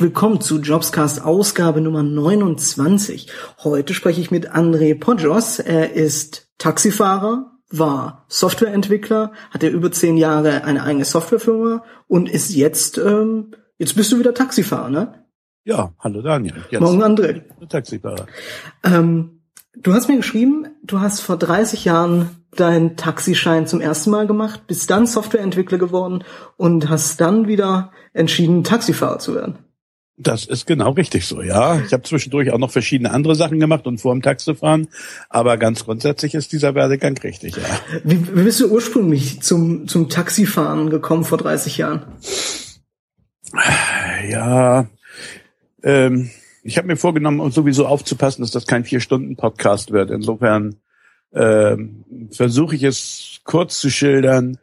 herzlich willkommen zu Jobscast Ausgabe Nummer 29. Heute spreche ich mit André Podjos. Er ist Taxifahrer, war Softwareentwickler, hat er über zehn Jahre eine eigene Softwarefirma und ist jetzt, ähm, jetzt bist du wieder Taxifahrer, ne? Ja, hallo Daniel. Jetzt Morgen André. Taxifahrer. Ähm, du hast mir geschrieben, du hast vor 30 Jahren deinen Taxischein zum ersten Mal gemacht, bist dann Softwareentwickler geworden und hast dann wieder entschieden, Taxifahrer zu werden. Das ist genau richtig so, ja. Ich habe zwischendurch auch noch verschiedene andere Sachen gemacht und vor dem Taxi fahren, aber ganz grundsätzlich ist dieser Werdegang richtig, ja. Wie, wie bist du ursprünglich zum, zum Taxifahren gekommen vor 30 Jahren? Ja, ähm, ich habe mir vorgenommen, sowieso aufzupassen, dass das kein Vier-Stunden-Podcast wird. Insofern ähm, versuche ich es kurz zu schildern.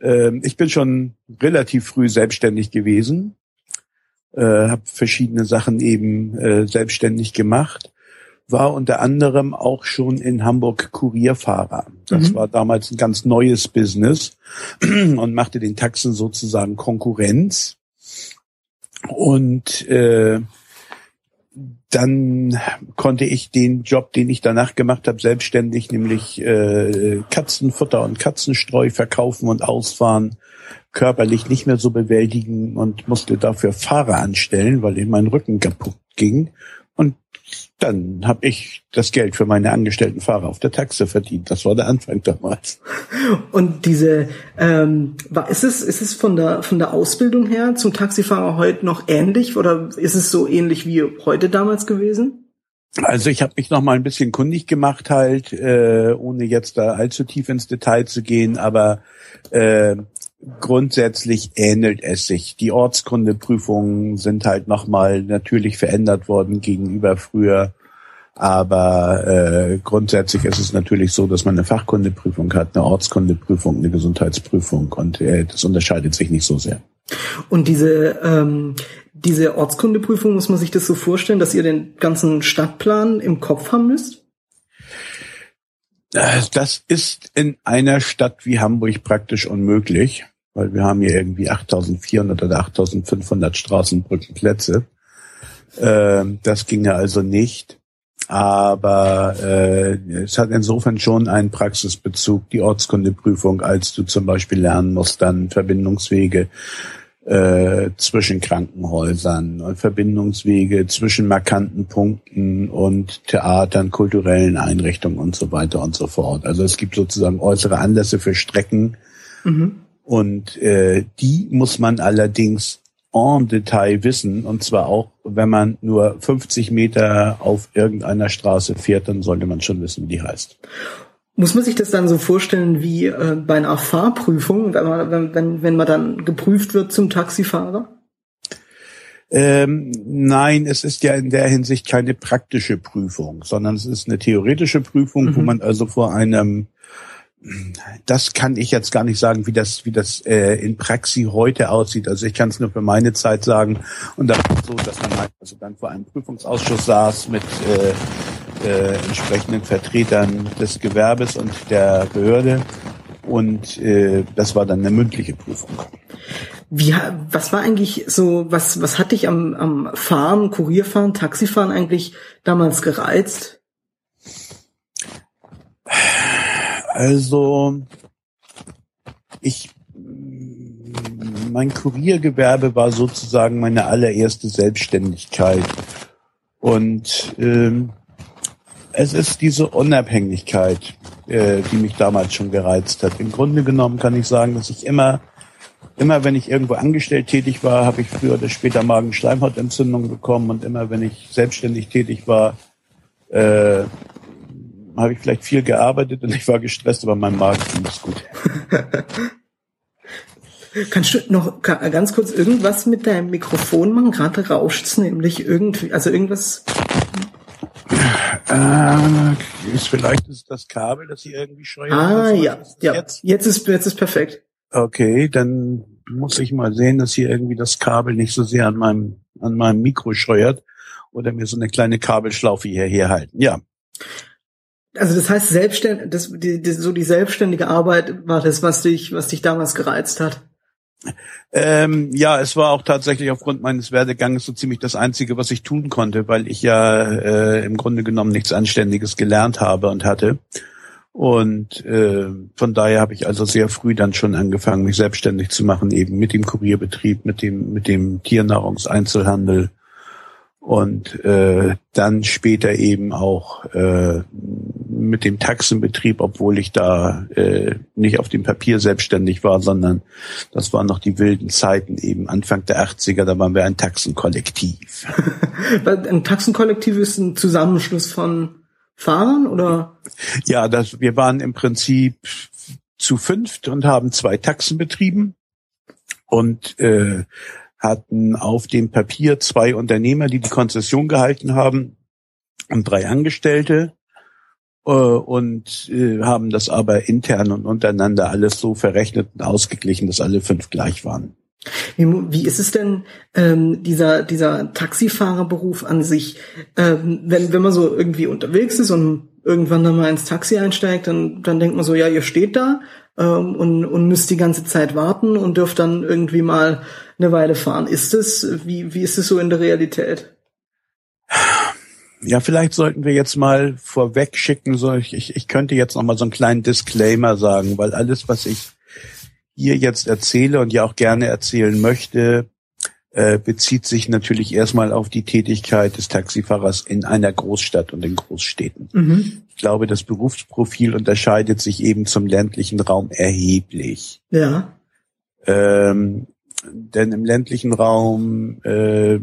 Ähm, ich bin schon relativ früh selbstständig gewesen, äh, habe verschiedene Sachen eben äh, selbstständig gemacht, war unter anderem auch schon in Hamburg Kurierfahrer. Das mhm. war damals ein ganz neues Business und machte den Taxen sozusagen Konkurrenz. Und äh, dann konnte ich den Job, den ich danach gemacht habe, selbstständig, nämlich äh, Katzenfutter und Katzenstreu verkaufen und ausfahren, körperlich nicht mehr so bewältigen und musste dafür Fahrer anstellen, weil ihm mein Rücken kaputt ging. Und dann habe ich das Geld für meine angestellten Fahrer auf der Taxe verdient. Das war der Anfang damals. Und diese, ähm, ist es, ist es von der von der Ausbildung her zum Taxifahrer heute noch ähnlich oder ist es so ähnlich wie heute damals gewesen? Also ich habe mich noch mal ein bisschen kundig gemacht halt, äh, ohne jetzt da allzu tief ins Detail zu gehen, aber äh, grundsätzlich ähnelt es sich. Die Ortskundeprüfungen sind halt nochmal natürlich verändert worden gegenüber früher. Aber äh, grundsätzlich ist es natürlich so, dass man eine Fachkundeprüfung hat, eine Ortskundeprüfung, eine Gesundheitsprüfung und äh, das unterscheidet sich nicht so sehr. Und diese ähm, diese Ortskundeprüfung muss man sich das so vorstellen, dass ihr den ganzen Stadtplan im Kopf haben müsst? Äh, das ist in einer Stadt wie Hamburg praktisch unmöglich weil wir haben hier irgendwie 8400 oder 8500 Straßenbrückenplätze. Ähm, das ginge also nicht. Aber äh, es hat insofern schon einen Praxisbezug, die Ortskundeprüfung, als du zum Beispiel lernen musst, dann Verbindungswege äh, zwischen Krankenhäusern und Verbindungswege zwischen markanten Punkten und Theatern, kulturellen Einrichtungen und so weiter und so fort. Also es gibt sozusagen äußere Anlässe für Strecken, mhm. Und äh, die muss man allerdings en Detail wissen. Und zwar auch, wenn man nur 50 Meter auf irgendeiner Straße fährt, dann sollte man schon wissen, wie die heißt. Muss man sich das dann so vorstellen wie äh, bei einer Fahrprüfung, wenn man, wenn, wenn, wenn man dann geprüft wird zum Taxifahrer? Ähm, nein, es ist ja in der Hinsicht keine praktische Prüfung, sondern es ist eine theoretische Prüfung, mhm. wo man also vor einem das kann ich jetzt gar nicht sagen, wie das, wie das äh, in Praxis heute aussieht. Also ich kann es nur für meine Zeit sagen. Und da war so, dass man halt also dann vor einem Prüfungsausschuss saß mit äh, äh, entsprechenden Vertretern des Gewerbes und der Behörde. Und äh, das war dann eine mündliche Prüfung. Wie, was war eigentlich so, was, was hat dich am, am Fahren, Kurierfahren, Taxifahren eigentlich damals gereizt? Also ich mein Kuriergewerbe war sozusagen meine allererste Selbstständigkeit. Und ähm, es ist diese Unabhängigkeit, äh, die mich damals schon gereizt hat. Im Grunde genommen kann ich sagen, dass ich immer, immer wenn ich irgendwo angestellt tätig war, habe ich früher oder später Magenschleimhautentzündung bekommen und immer wenn ich selbstständig tätig war, äh, habe ich vielleicht viel gearbeitet und ich war gestresst, aber mein Magen ging es gut. Kannst du noch ganz kurz irgendwas mit deinem Mikrofon machen? Gerade rauscht's nämlich irgendwie, also irgendwas. Äh, ist vielleicht ist das Kabel, das hier irgendwie scheuert. Ah ja, ja. Jetzt? jetzt ist jetzt ist perfekt. Okay, dann muss ich mal sehen, dass hier irgendwie das Kabel nicht so sehr an meinem an meinem Mikro scheuert oder mir so eine kleine Kabelschlaufe hierher halten. Ja. Also das heißt, selbstständig, das, die, die, so die selbstständige Arbeit war das, was dich, was dich damals gereizt hat. Ähm, ja, es war auch tatsächlich aufgrund meines Werdeganges so ziemlich das Einzige, was ich tun konnte, weil ich ja äh, im Grunde genommen nichts Anständiges gelernt habe und hatte. Und äh, von daher habe ich also sehr früh dann schon angefangen, mich selbstständig zu machen, eben mit dem Kurierbetrieb, mit dem mit dem Tiernahrungseinzelhandel und äh, dann später eben auch äh, mit dem Taxenbetrieb, obwohl ich da äh, nicht auf dem Papier selbstständig war, sondern das waren noch die wilden Zeiten eben Anfang der 80er, da waren wir ein Taxenkollektiv. ein Taxenkollektiv ist ein Zusammenschluss von Fahrern oder? Ja, das, wir waren im Prinzip zu fünft und haben zwei Taxen betrieben und äh, hatten auf dem Papier zwei Unternehmer, die die Konzession gehalten haben und drei Angestellte äh, und äh, haben das aber intern und untereinander alles so verrechnet und ausgeglichen, dass alle fünf gleich waren. Wie, wie ist es denn ähm, dieser dieser Taxifahrerberuf an sich? Ähm, wenn wenn man so irgendwie unterwegs ist und irgendwann dann mal ins Taxi einsteigt, dann dann denkt man so, ja, ihr steht da ähm, und und müsst die ganze Zeit warten und dürft dann irgendwie mal eine Weile fahren. Ist es wie wie ist es so in der Realität? Ja, vielleicht sollten wir jetzt mal vorweg schicken, so ich, ich könnte jetzt noch mal so einen kleinen Disclaimer sagen, weil alles, was ich hier jetzt erzähle und ja auch gerne erzählen möchte, äh, bezieht sich natürlich erstmal auf die Tätigkeit des Taxifahrers in einer Großstadt und in Großstädten. Mhm. Ich glaube, das Berufsprofil unterscheidet sich eben zum ländlichen Raum erheblich. Ja. Ähm, denn im ländlichen Raum äh,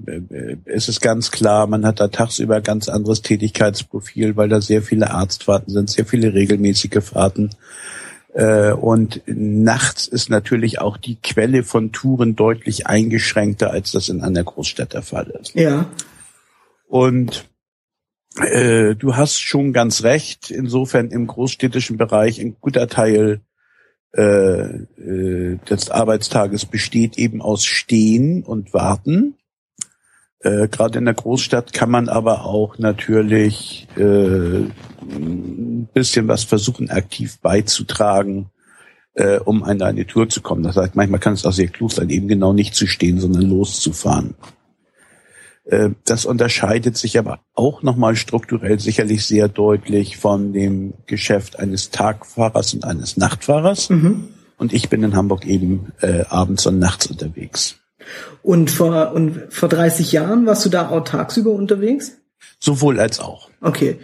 ist es ganz klar, man hat da tagsüber ganz anderes Tätigkeitsprofil, weil da sehr viele Arztfahrten sind, sehr viele regelmäßige Fahrten. Äh, und nachts ist natürlich auch die Quelle von Touren deutlich eingeschränkter, als das in einer Großstadt der Fall ist. Ja. Und äh, du hast schon ganz recht. Insofern im großstädtischen Bereich ein guter Teil äh, äh, des Arbeitstages besteht eben aus Stehen und Warten. Äh, Gerade in der Großstadt kann man aber auch natürlich äh, ein bisschen was versuchen, aktiv beizutragen, äh, um an eine Tour zu kommen. Das heißt, manchmal kann es auch sehr klug sein, eben genau nicht zu stehen, sondern loszufahren. Äh, das unterscheidet sich aber auch nochmal strukturell sicherlich sehr deutlich von dem Geschäft eines Tagfahrers und eines Nachtfahrers. Mhm. Und ich bin in Hamburg eben äh, abends und nachts unterwegs. Und vor, und vor 30 Jahren warst du da auch tagsüber unterwegs? Sowohl als auch. Okay.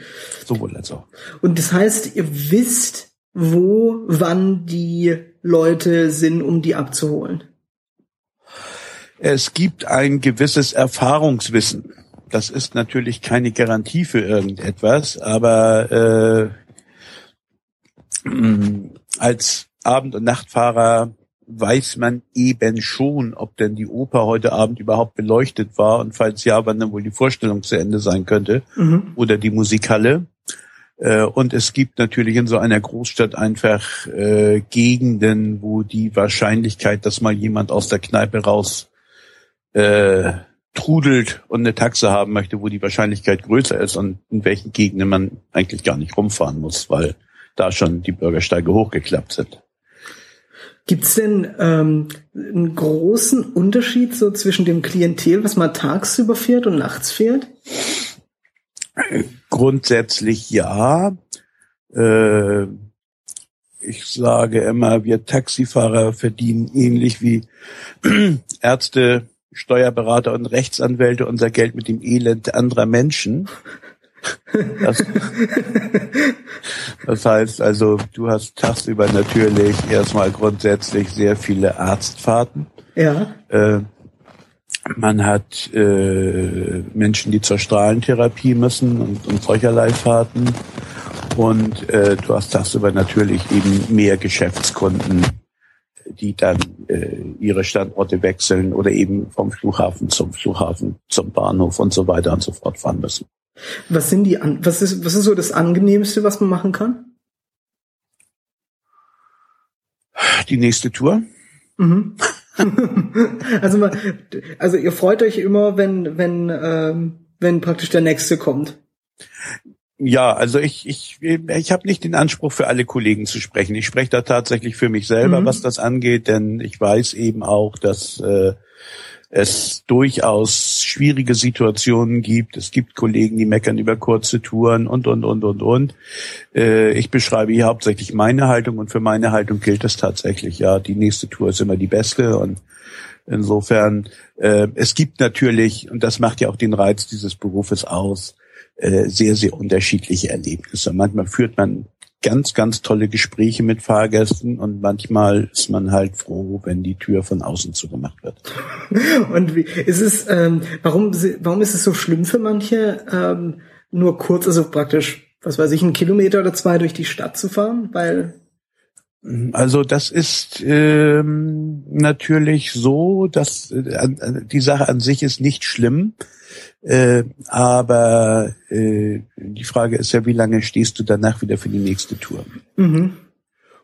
Sowohl als auch. Und das heißt, ihr wisst, wo, wann die Leute sind, um die abzuholen? Es gibt ein gewisses Erfahrungswissen. Das ist natürlich keine Garantie für irgendetwas, aber äh, als Abend- und Nachtfahrer weiß man eben schon, ob denn die Oper heute Abend überhaupt beleuchtet war und falls ja, wann dann wohl die Vorstellung zu Ende sein könnte mhm. oder die Musikhalle. Äh, und es gibt natürlich in so einer Großstadt einfach äh, Gegenden, wo die Wahrscheinlichkeit, dass mal jemand aus der Kneipe raus äh, trudelt und eine Taxe haben möchte, wo die Wahrscheinlichkeit größer ist und in welchen Gegenden man eigentlich gar nicht rumfahren muss, weil da schon die Bürgersteige hochgeklappt sind. Gibt's denn ähm, einen großen Unterschied so zwischen dem Klientel, was man tagsüber fährt und nachts fährt? Grundsätzlich ja. Äh, ich sage immer, wir Taxifahrer verdienen ähnlich wie Ärzte, Steuerberater und Rechtsanwälte unser Geld mit dem Elend anderer Menschen. Das, das heißt also, du hast tagsüber natürlich erstmal grundsätzlich sehr viele Arztfahrten. Ja. Äh, man hat äh, Menschen, die zur Strahlentherapie müssen und, und solcherlei Fahrten. Und äh, du hast tagsüber natürlich eben mehr Geschäftskunden, die dann äh, ihre Standorte wechseln oder eben vom Flughafen zum Flughafen, zum Bahnhof und so weiter und so fort fahren müssen. Was sind die an was ist was ist so das angenehmste, was man machen kann? Die nächste Tour. Mhm. also man, also ihr freut euch immer, wenn wenn ähm, wenn praktisch der nächste kommt. Ja, also ich, ich, ich habe nicht den Anspruch, für alle Kollegen zu sprechen. Ich spreche da tatsächlich für mich selber, mhm. was das angeht, denn ich weiß eben auch, dass äh, es durchaus schwierige Situationen gibt. Es gibt Kollegen, die meckern über kurze Touren und, und, und, und, und. Äh, ich beschreibe hier hauptsächlich meine Haltung und für meine Haltung gilt es tatsächlich, ja, die nächste Tour ist immer die beste und insofern, äh, es gibt natürlich, und das macht ja auch den Reiz dieses Berufes aus, äh, sehr, sehr unterschiedliche Erlebnisse. Manchmal führt man ganz, ganz tolle Gespräche mit Fahrgästen und manchmal ist man halt froh, wenn die Tür von außen zugemacht wird. Und wie ist es, ähm, warum, warum ist es so schlimm für manche, ähm, nur kurz, also praktisch, was weiß ich, einen Kilometer oder zwei durch die Stadt zu fahren? Weil also das ist ähm, natürlich so, dass äh, die Sache an sich ist nicht schlimm. Äh, aber äh, die Frage ist ja, wie lange stehst du danach wieder für die nächste Tour? Mhm.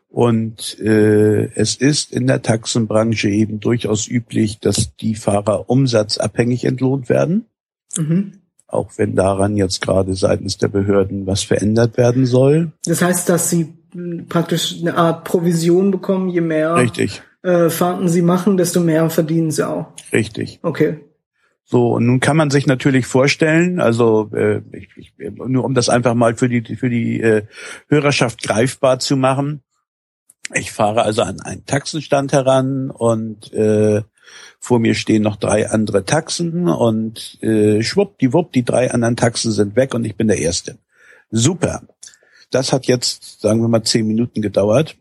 Und äh, es ist in der Taxenbranche eben durchaus üblich, dass die Fahrer umsatzabhängig entlohnt werden. Mhm. Auch wenn daran jetzt gerade seitens der Behörden was verändert werden soll. Das heißt, dass sie praktisch eine Art Provision bekommen, je mehr Richtig. Äh, Fahrten sie machen, desto mehr verdienen sie auch. Richtig. Okay. So, und nun kann man sich natürlich vorstellen, also äh, ich, ich, nur um das einfach mal für die für die äh, Hörerschaft greifbar zu machen. Ich fahre also an einen Taxenstand heran und äh, vor mir stehen noch drei andere Taxen und äh, schwuppdiwupp, die drei anderen Taxen sind weg und ich bin der Erste. Super. Das hat jetzt, sagen wir mal, zehn Minuten gedauert.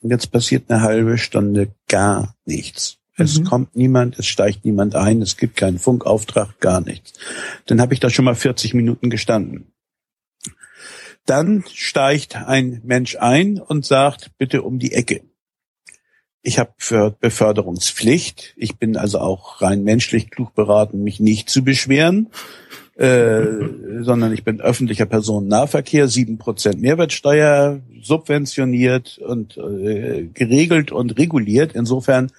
Und jetzt passiert eine halbe Stunde gar nichts. Es mhm. kommt niemand, es steigt niemand ein, es gibt keinen Funkauftrag, gar nichts. Dann habe ich da schon mal 40 Minuten gestanden. Dann steigt ein Mensch ein und sagt, bitte um die Ecke. Ich habe für Beförderungspflicht. Ich bin also auch rein menschlich klug beraten, mich nicht zu beschweren, äh, sondern ich bin öffentlicher Personennahverkehr, sieben Prozent Mehrwertsteuer, subventioniert und äh, geregelt und reguliert. Insofern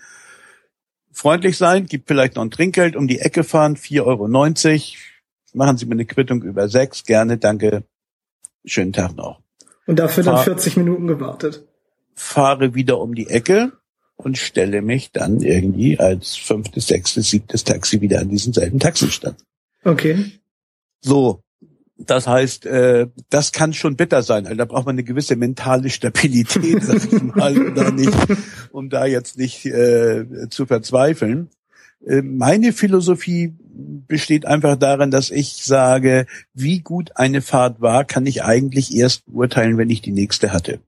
freundlich sein, gibt vielleicht noch ein Trinkgeld, um die Ecke fahren, 4,90 Euro. Machen Sie mir eine Quittung über sechs, gerne, danke. Schönen Tag noch. Und dafür Fahr dann 40 Minuten gewartet. Fahre wieder um die Ecke und stelle mich dann irgendwie als fünftes, sechstes, siebtes Taxi wieder an diesen selben Taxistand. Okay. So, das heißt, äh, das kann schon bitter sein. Also da braucht man eine gewisse mentale Stabilität, sag ich mal, um da, nicht, um da jetzt nicht äh, zu verzweifeln. Äh, meine Philosophie besteht einfach darin, dass ich sage, wie gut eine Fahrt war, kann ich eigentlich erst beurteilen, wenn ich die nächste hatte.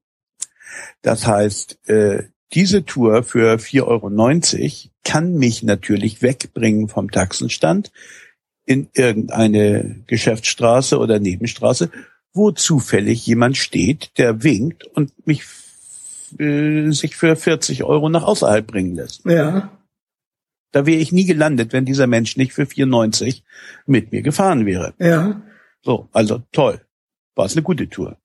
Das heißt, äh, diese Tour für 4,90 Euro kann mich natürlich wegbringen vom Taxenstand in irgendeine Geschäftsstraße oder Nebenstraße, wo zufällig jemand steht, der winkt und mich äh, sich für 40 Euro nach außerhalb bringen lässt. Ja. Da wäre ich nie gelandet, wenn dieser Mensch nicht für 94 mit mir gefahren wäre. Ja. So, also toll. War es eine gute Tour.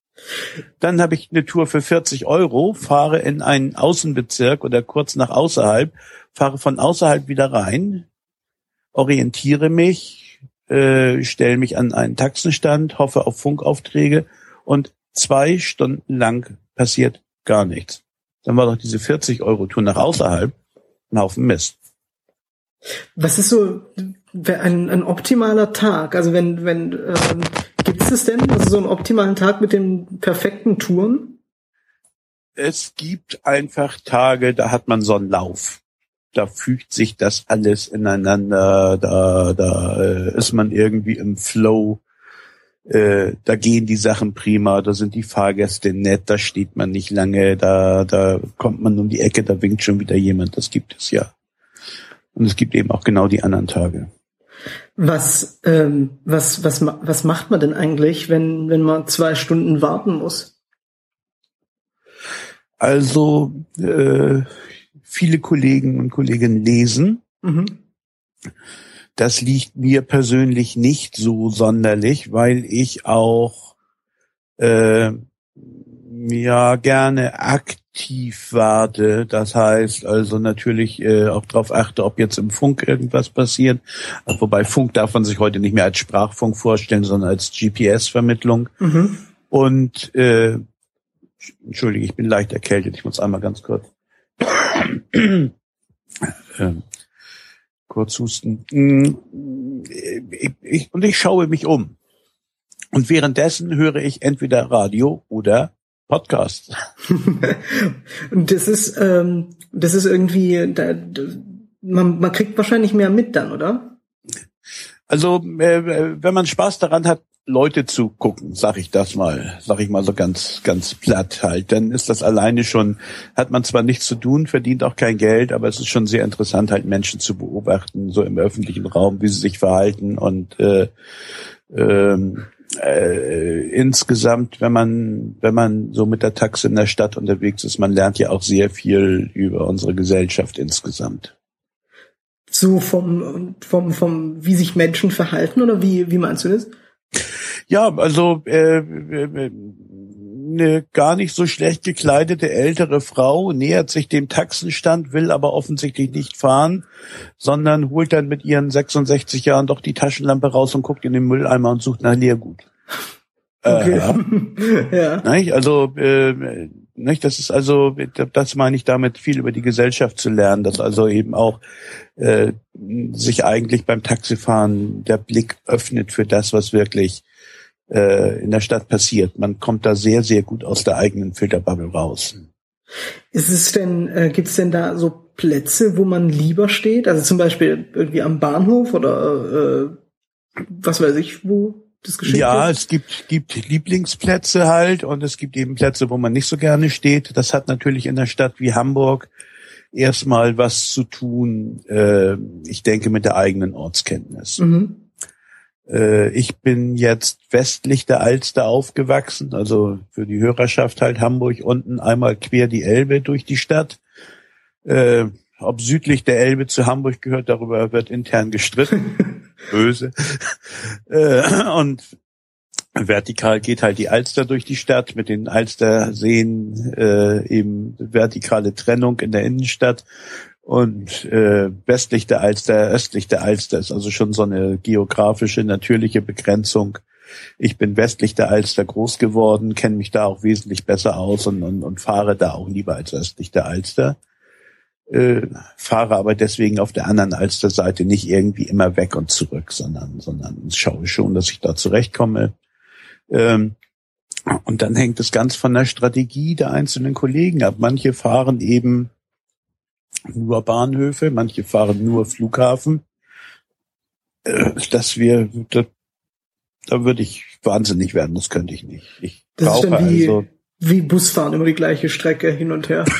Dann habe ich eine Tour für 40 Euro, fahre in einen Außenbezirk oder kurz nach außerhalb, fahre von außerhalb wieder rein, orientiere mich, äh, stelle mich an einen Taxenstand, hoffe auf Funkaufträge und zwei Stunden lang passiert gar nichts. Dann war doch diese 40 Euro Tour nach außerhalb ein Haufen Mist. Was ist so ein, ein optimaler Tag? Also wenn, wenn ähm, gibt es denn also so einen optimalen Tag mit den perfekten Touren? Es gibt einfach Tage, da hat man so einen Lauf da fügt sich das alles ineinander, da, da äh, ist man irgendwie im Flow, äh, da gehen die Sachen prima, da sind die Fahrgäste nett, da steht man nicht lange, da, da kommt man um die Ecke, da winkt schon wieder jemand, das gibt es ja. Und es gibt eben auch genau die anderen Tage. Was, ähm, was, was, was macht man denn eigentlich, wenn, wenn man zwei Stunden warten muss? Also, äh, viele Kollegen und Kolleginnen lesen. Mhm. Das liegt mir persönlich nicht so sonderlich, weil ich auch äh, ja gerne aktiv warte. Das heißt also natürlich äh, auch darauf achte, ob jetzt im Funk irgendwas passiert. Wobei Funk darf man sich heute nicht mehr als Sprachfunk vorstellen, sondern als GPS-Vermittlung. Mhm. Und äh, entschuldige, ich bin leicht erkältet. Ich muss einmal ganz kurz kurz husten. Ich, ich, und ich schaue mich um. Und währenddessen höre ich entweder Radio oder Podcast. und das ist, ähm, das ist irgendwie, da, man, man kriegt wahrscheinlich mehr mit dann, oder? Also, äh, wenn man Spaß daran hat, Leute zu gucken, sag ich das mal, sag ich mal so ganz, ganz platt halt, dann ist das alleine schon, hat man zwar nichts zu tun, verdient auch kein Geld, aber es ist schon sehr interessant, halt Menschen zu beobachten, so im öffentlichen Raum, wie sie sich verhalten und äh, ähm, äh, insgesamt, wenn man, wenn man so mit der Taxe in der Stadt unterwegs ist, man lernt ja auch sehr viel über unsere Gesellschaft insgesamt. So vom, vom, vom, wie sich Menschen verhalten oder wie, wie meinst du das? Ja, also äh, äh, eine gar nicht so schlecht gekleidete ältere Frau nähert sich dem Taxenstand, will aber offensichtlich nicht fahren, sondern holt dann mit ihren 66 Jahren doch die Taschenlampe raus und guckt in den Mülleimer und sucht nach Leergut. Okay. Äh, ja. Nicht? Also äh, nicht, das ist also, das meine ich damit, viel über die Gesellschaft zu lernen, dass also eben auch äh, sich eigentlich beim Taxifahren der Blick öffnet für das, was wirklich äh, in der Stadt passiert. Man kommt da sehr, sehr gut aus der eigenen Filterbubble raus. Ist es denn, äh, gibt es denn da so Plätze, wo man lieber steht? Also zum Beispiel irgendwie am Bahnhof oder äh, was weiß ich, wo das geschieht? Ja, es gibt, gibt Lieblingsplätze halt und es gibt eben Plätze, wo man nicht so gerne steht. Das hat natürlich in der Stadt wie Hamburg erstmal was zu tun, äh, ich denke, mit der eigenen Ortskenntnis. Mhm. Äh, ich bin jetzt westlich der Alster aufgewachsen, also für die Hörerschaft halt Hamburg unten einmal quer die Elbe durch die Stadt. Äh, ob südlich der Elbe zu Hamburg gehört, darüber wird intern gestritten. Böse. Äh, und vertikal geht halt die Alster durch die Stadt mit den Alsterseen, äh, eben vertikale Trennung in der Innenstadt und äh, westlich der Alster, östlich der Alster ist also schon so eine geografische, natürliche Begrenzung. Ich bin westlich der Alster groß geworden, kenne mich da auch wesentlich besser aus und, und, und fahre da auch lieber als östlich der Alster. Äh, fahre aber deswegen auf der anderen Alsterseite nicht irgendwie immer weg und zurück, sondern, sondern schaue schon, dass ich da zurechtkomme. Ähm, und dann hängt es ganz von der Strategie der einzelnen Kollegen ab. Manche fahren eben nur Bahnhöfe, manche fahren nur Flughafen. Äh, dass wir, da, da würde ich wahnsinnig werden, das könnte ich nicht. Ich das brauche ist dann wie, also, wie Busfahren, immer die gleiche Strecke hin und her.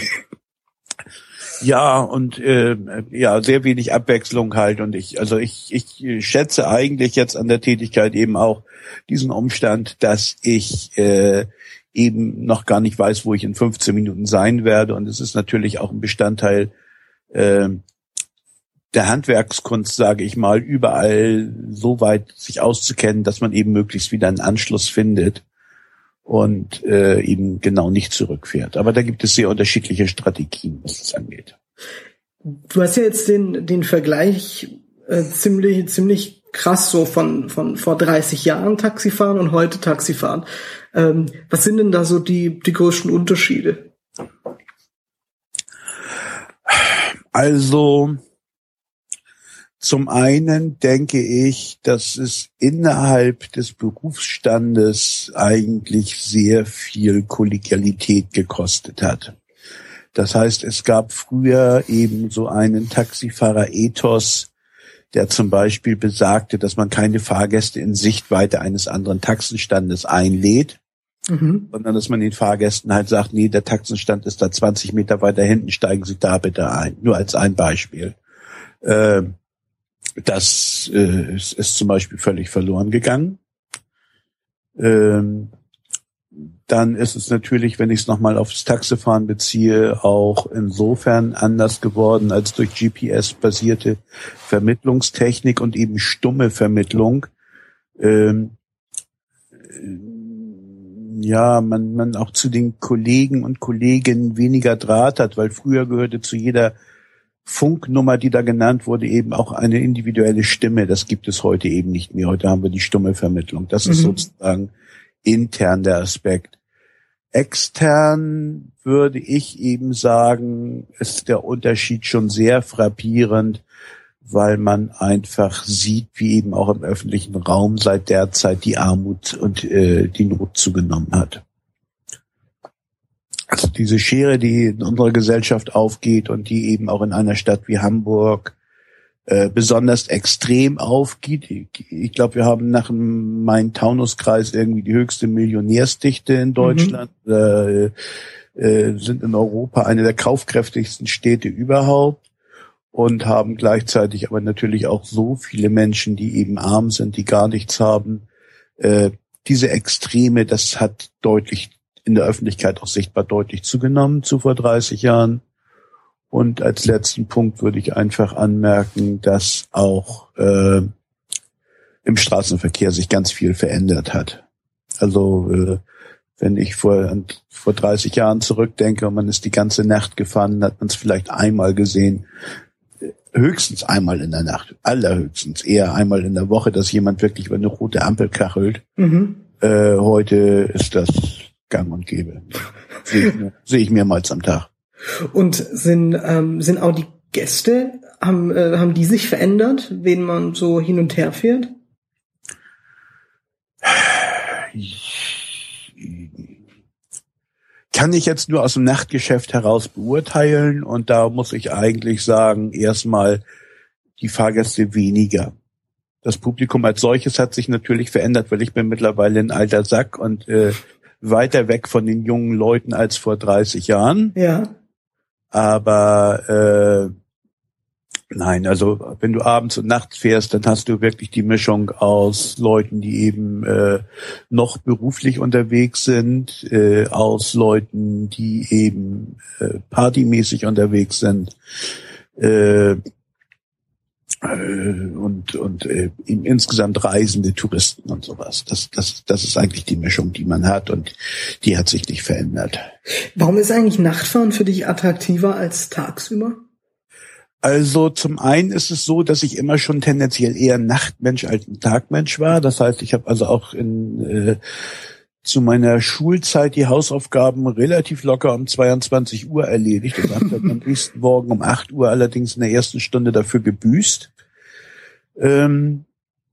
Ja, und äh, ja, sehr wenig Abwechslung halt. Und ich, also ich, ich schätze eigentlich jetzt an der Tätigkeit eben auch diesen Umstand, dass ich äh, eben noch gar nicht weiß, wo ich in 15 Minuten sein werde. Und es ist natürlich auch ein Bestandteil äh, der Handwerkskunst, sage ich mal, überall so weit sich auszukennen, dass man eben möglichst wieder einen Anschluss findet und äh, eben genau nicht zurückfährt. Aber da gibt es sehr unterschiedliche Strategien, was das angeht. Du hast ja jetzt den, den Vergleich äh, ziemlich, ziemlich krass so von, von vor 30 Jahren Taxifahren und heute Taxifahren. Ähm, was sind denn da so die, die größten Unterschiede? Also zum einen denke ich, dass es innerhalb des Berufsstandes eigentlich sehr viel Kollegialität gekostet hat. Das heißt, es gab früher eben so einen Taxifahrer-Ethos, der zum Beispiel besagte, dass man keine Fahrgäste in Sichtweite eines anderen Taxenstandes einlädt, mhm. sondern dass man den Fahrgästen halt sagt, nee, der Taxenstand ist da 20 Meter weiter hinten, steigen Sie da bitte ein. Nur als ein Beispiel. Äh, das äh, ist, ist, zum Beispiel völlig verloren gegangen. Ähm, dann ist es natürlich, wenn ich es nochmal aufs Taxifahren beziehe, auch insofern anders geworden als durch GPS-basierte Vermittlungstechnik und eben stumme Vermittlung. Ähm, ja, man, man auch zu den Kollegen und Kolleginnen weniger Draht hat, weil früher gehörte zu jeder Funknummer, die da genannt wurde, eben auch eine individuelle Stimme. Das gibt es heute eben nicht mehr. Heute haben wir die stumme Vermittlung. Das mhm. ist sozusagen intern der Aspekt. Extern würde ich eben sagen, ist der Unterschied schon sehr frappierend, weil man einfach sieht, wie eben auch im öffentlichen Raum seit der Zeit die Armut und äh, die Not zugenommen hat. Also diese Schere, die in unserer Gesellschaft aufgeht und die eben auch in einer Stadt wie Hamburg äh, besonders extrem aufgeht. Ich, ich glaube, wir haben nach dem Main-Taunus-Kreis irgendwie die höchste Millionärsdichte in Deutschland. Mhm. Äh, äh, sind in Europa eine der kaufkräftigsten Städte überhaupt und haben gleichzeitig aber natürlich auch so viele Menschen, die eben arm sind, die gar nichts haben. Äh, diese Extreme, das hat deutlich in der Öffentlichkeit auch sichtbar deutlich zugenommen zu vor 30 Jahren. Und als letzten Punkt würde ich einfach anmerken, dass auch äh, im Straßenverkehr sich ganz viel verändert hat. Also äh, wenn ich vor, vor 30 Jahren zurückdenke und man ist die ganze Nacht gefahren, hat man es vielleicht einmal gesehen, höchstens einmal in der Nacht, allerhöchstens eher einmal in der Woche, dass jemand wirklich über eine rote Ampel kachelt. Mhm. Äh, heute ist das gang und gäbe. Sehe ich, seh ich mehrmals am Tag. Und sind, ähm, sind auch die Gäste, haben, äh, haben die sich verändert, wen man so hin und her fährt? Kann ich jetzt nur aus dem Nachtgeschäft heraus beurteilen und da muss ich eigentlich sagen, erstmal die Fahrgäste weniger. Das Publikum als solches hat sich natürlich verändert, weil ich bin mittlerweile ein alter Sack und äh, weiter weg von den jungen Leuten als vor 30 Jahren. Ja. Aber äh, nein, also wenn du abends und nachts fährst, dann hast du wirklich die Mischung aus Leuten, die eben äh, noch beruflich unterwegs sind, äh, aus Leuten, die eben äh, partymäßig unterwegs sind. Äh, und, und äh, insgesamt reisende Touristen und sowas. Das, das, das ist eigentlich die Mischung, die man hat und die hat sich nicht verändert. Warum ist eigentlich Nachtfahren für dich attraktiver als tagsüber? Also zum einen ist es so, dass ich immer schon tendenziell eher Nachtmensch als ein Tagmensch war. Das heißt, ich habe also auch in äh, zu meiner Schulzeit die Hausaufgaben relativ locker um 22 Uhr erledigt und habe dann am nächsten Morgen um 8 Uhr allerdings in der ersten Stunde dafür gebüßt. Ähm,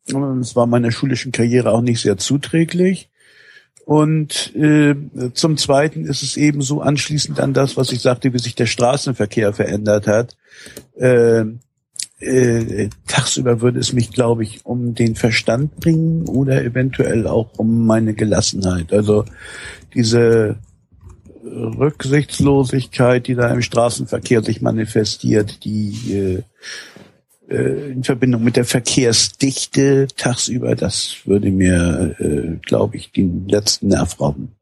das war meiner schulischen Karriere auch nicht sehr zuträglich. Und äh, zum Zweiten ist es eben so anschließend an das, was ich sagte, wie sich der Straßenverkehr verändert hat. Äh, äh, tagsüber würde es mich, glaube ich, um den Verstand bringen oder eventuell auch um meine Gelassenheit. Also diese Rücksichtslosigkeit, die da im Straßenverkehr sich manifestiert, die äh, äh, in Verbindung mit der Verkehrsdichte tagsüber, das würde mir, äh, glaube ich, den letzten Nerv rauben.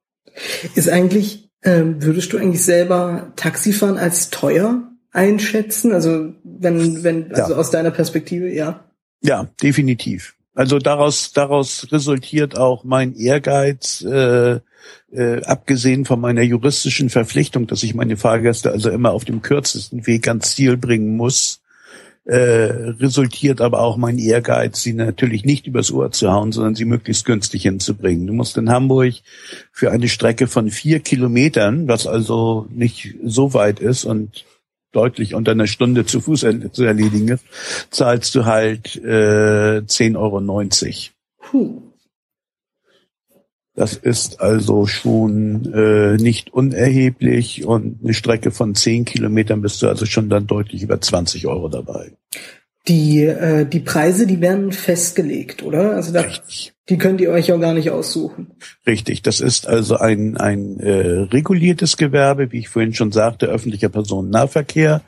Ist eigentlich, ähm, würdest du eigentlich selber Taxifahren als teuer einschätzen? Also wenn, wenn, also ja. aus deiner Perspektive, ja. Ja, definitiv. Also daraus, daraus resultiert auch mein Ehrgeiz, äh, äh, abgesehen von meiner juristischen Verpflichtung, dass ich meine Fahrgäste also immer auf dem kürzesten Weg ans Ziel bringen muss, äh, resultiert aber auch mein Ehrgeiz, sie natürlich nicht übers Ohr zu hauen, sondern sie möglichst günstig hinzubringen. Du musst in Hamburg für eine Strecke von vier Kilometern, was also nicht so weit ist und deutlich unter einer Stunde zu Fuß zu erledigen ist, zahlst du halt äh, 10,90 Euro. Puh. Das ist also schon äh, nicht unerheblich und eine Strecke von 10 Kilometern bist du also schon dann deutlich über 20 Euro dabei. Die, äh, die Preise, die werden festgelegt, oder? Also da, Richtig. Die könnt ihr euch auch gar nicht aussuchen. Richtig, das ist also ein, ein äh, reguliertes Gewerbe, wie ich vorhin schon sagte, öffentlicher Personennahverkehr.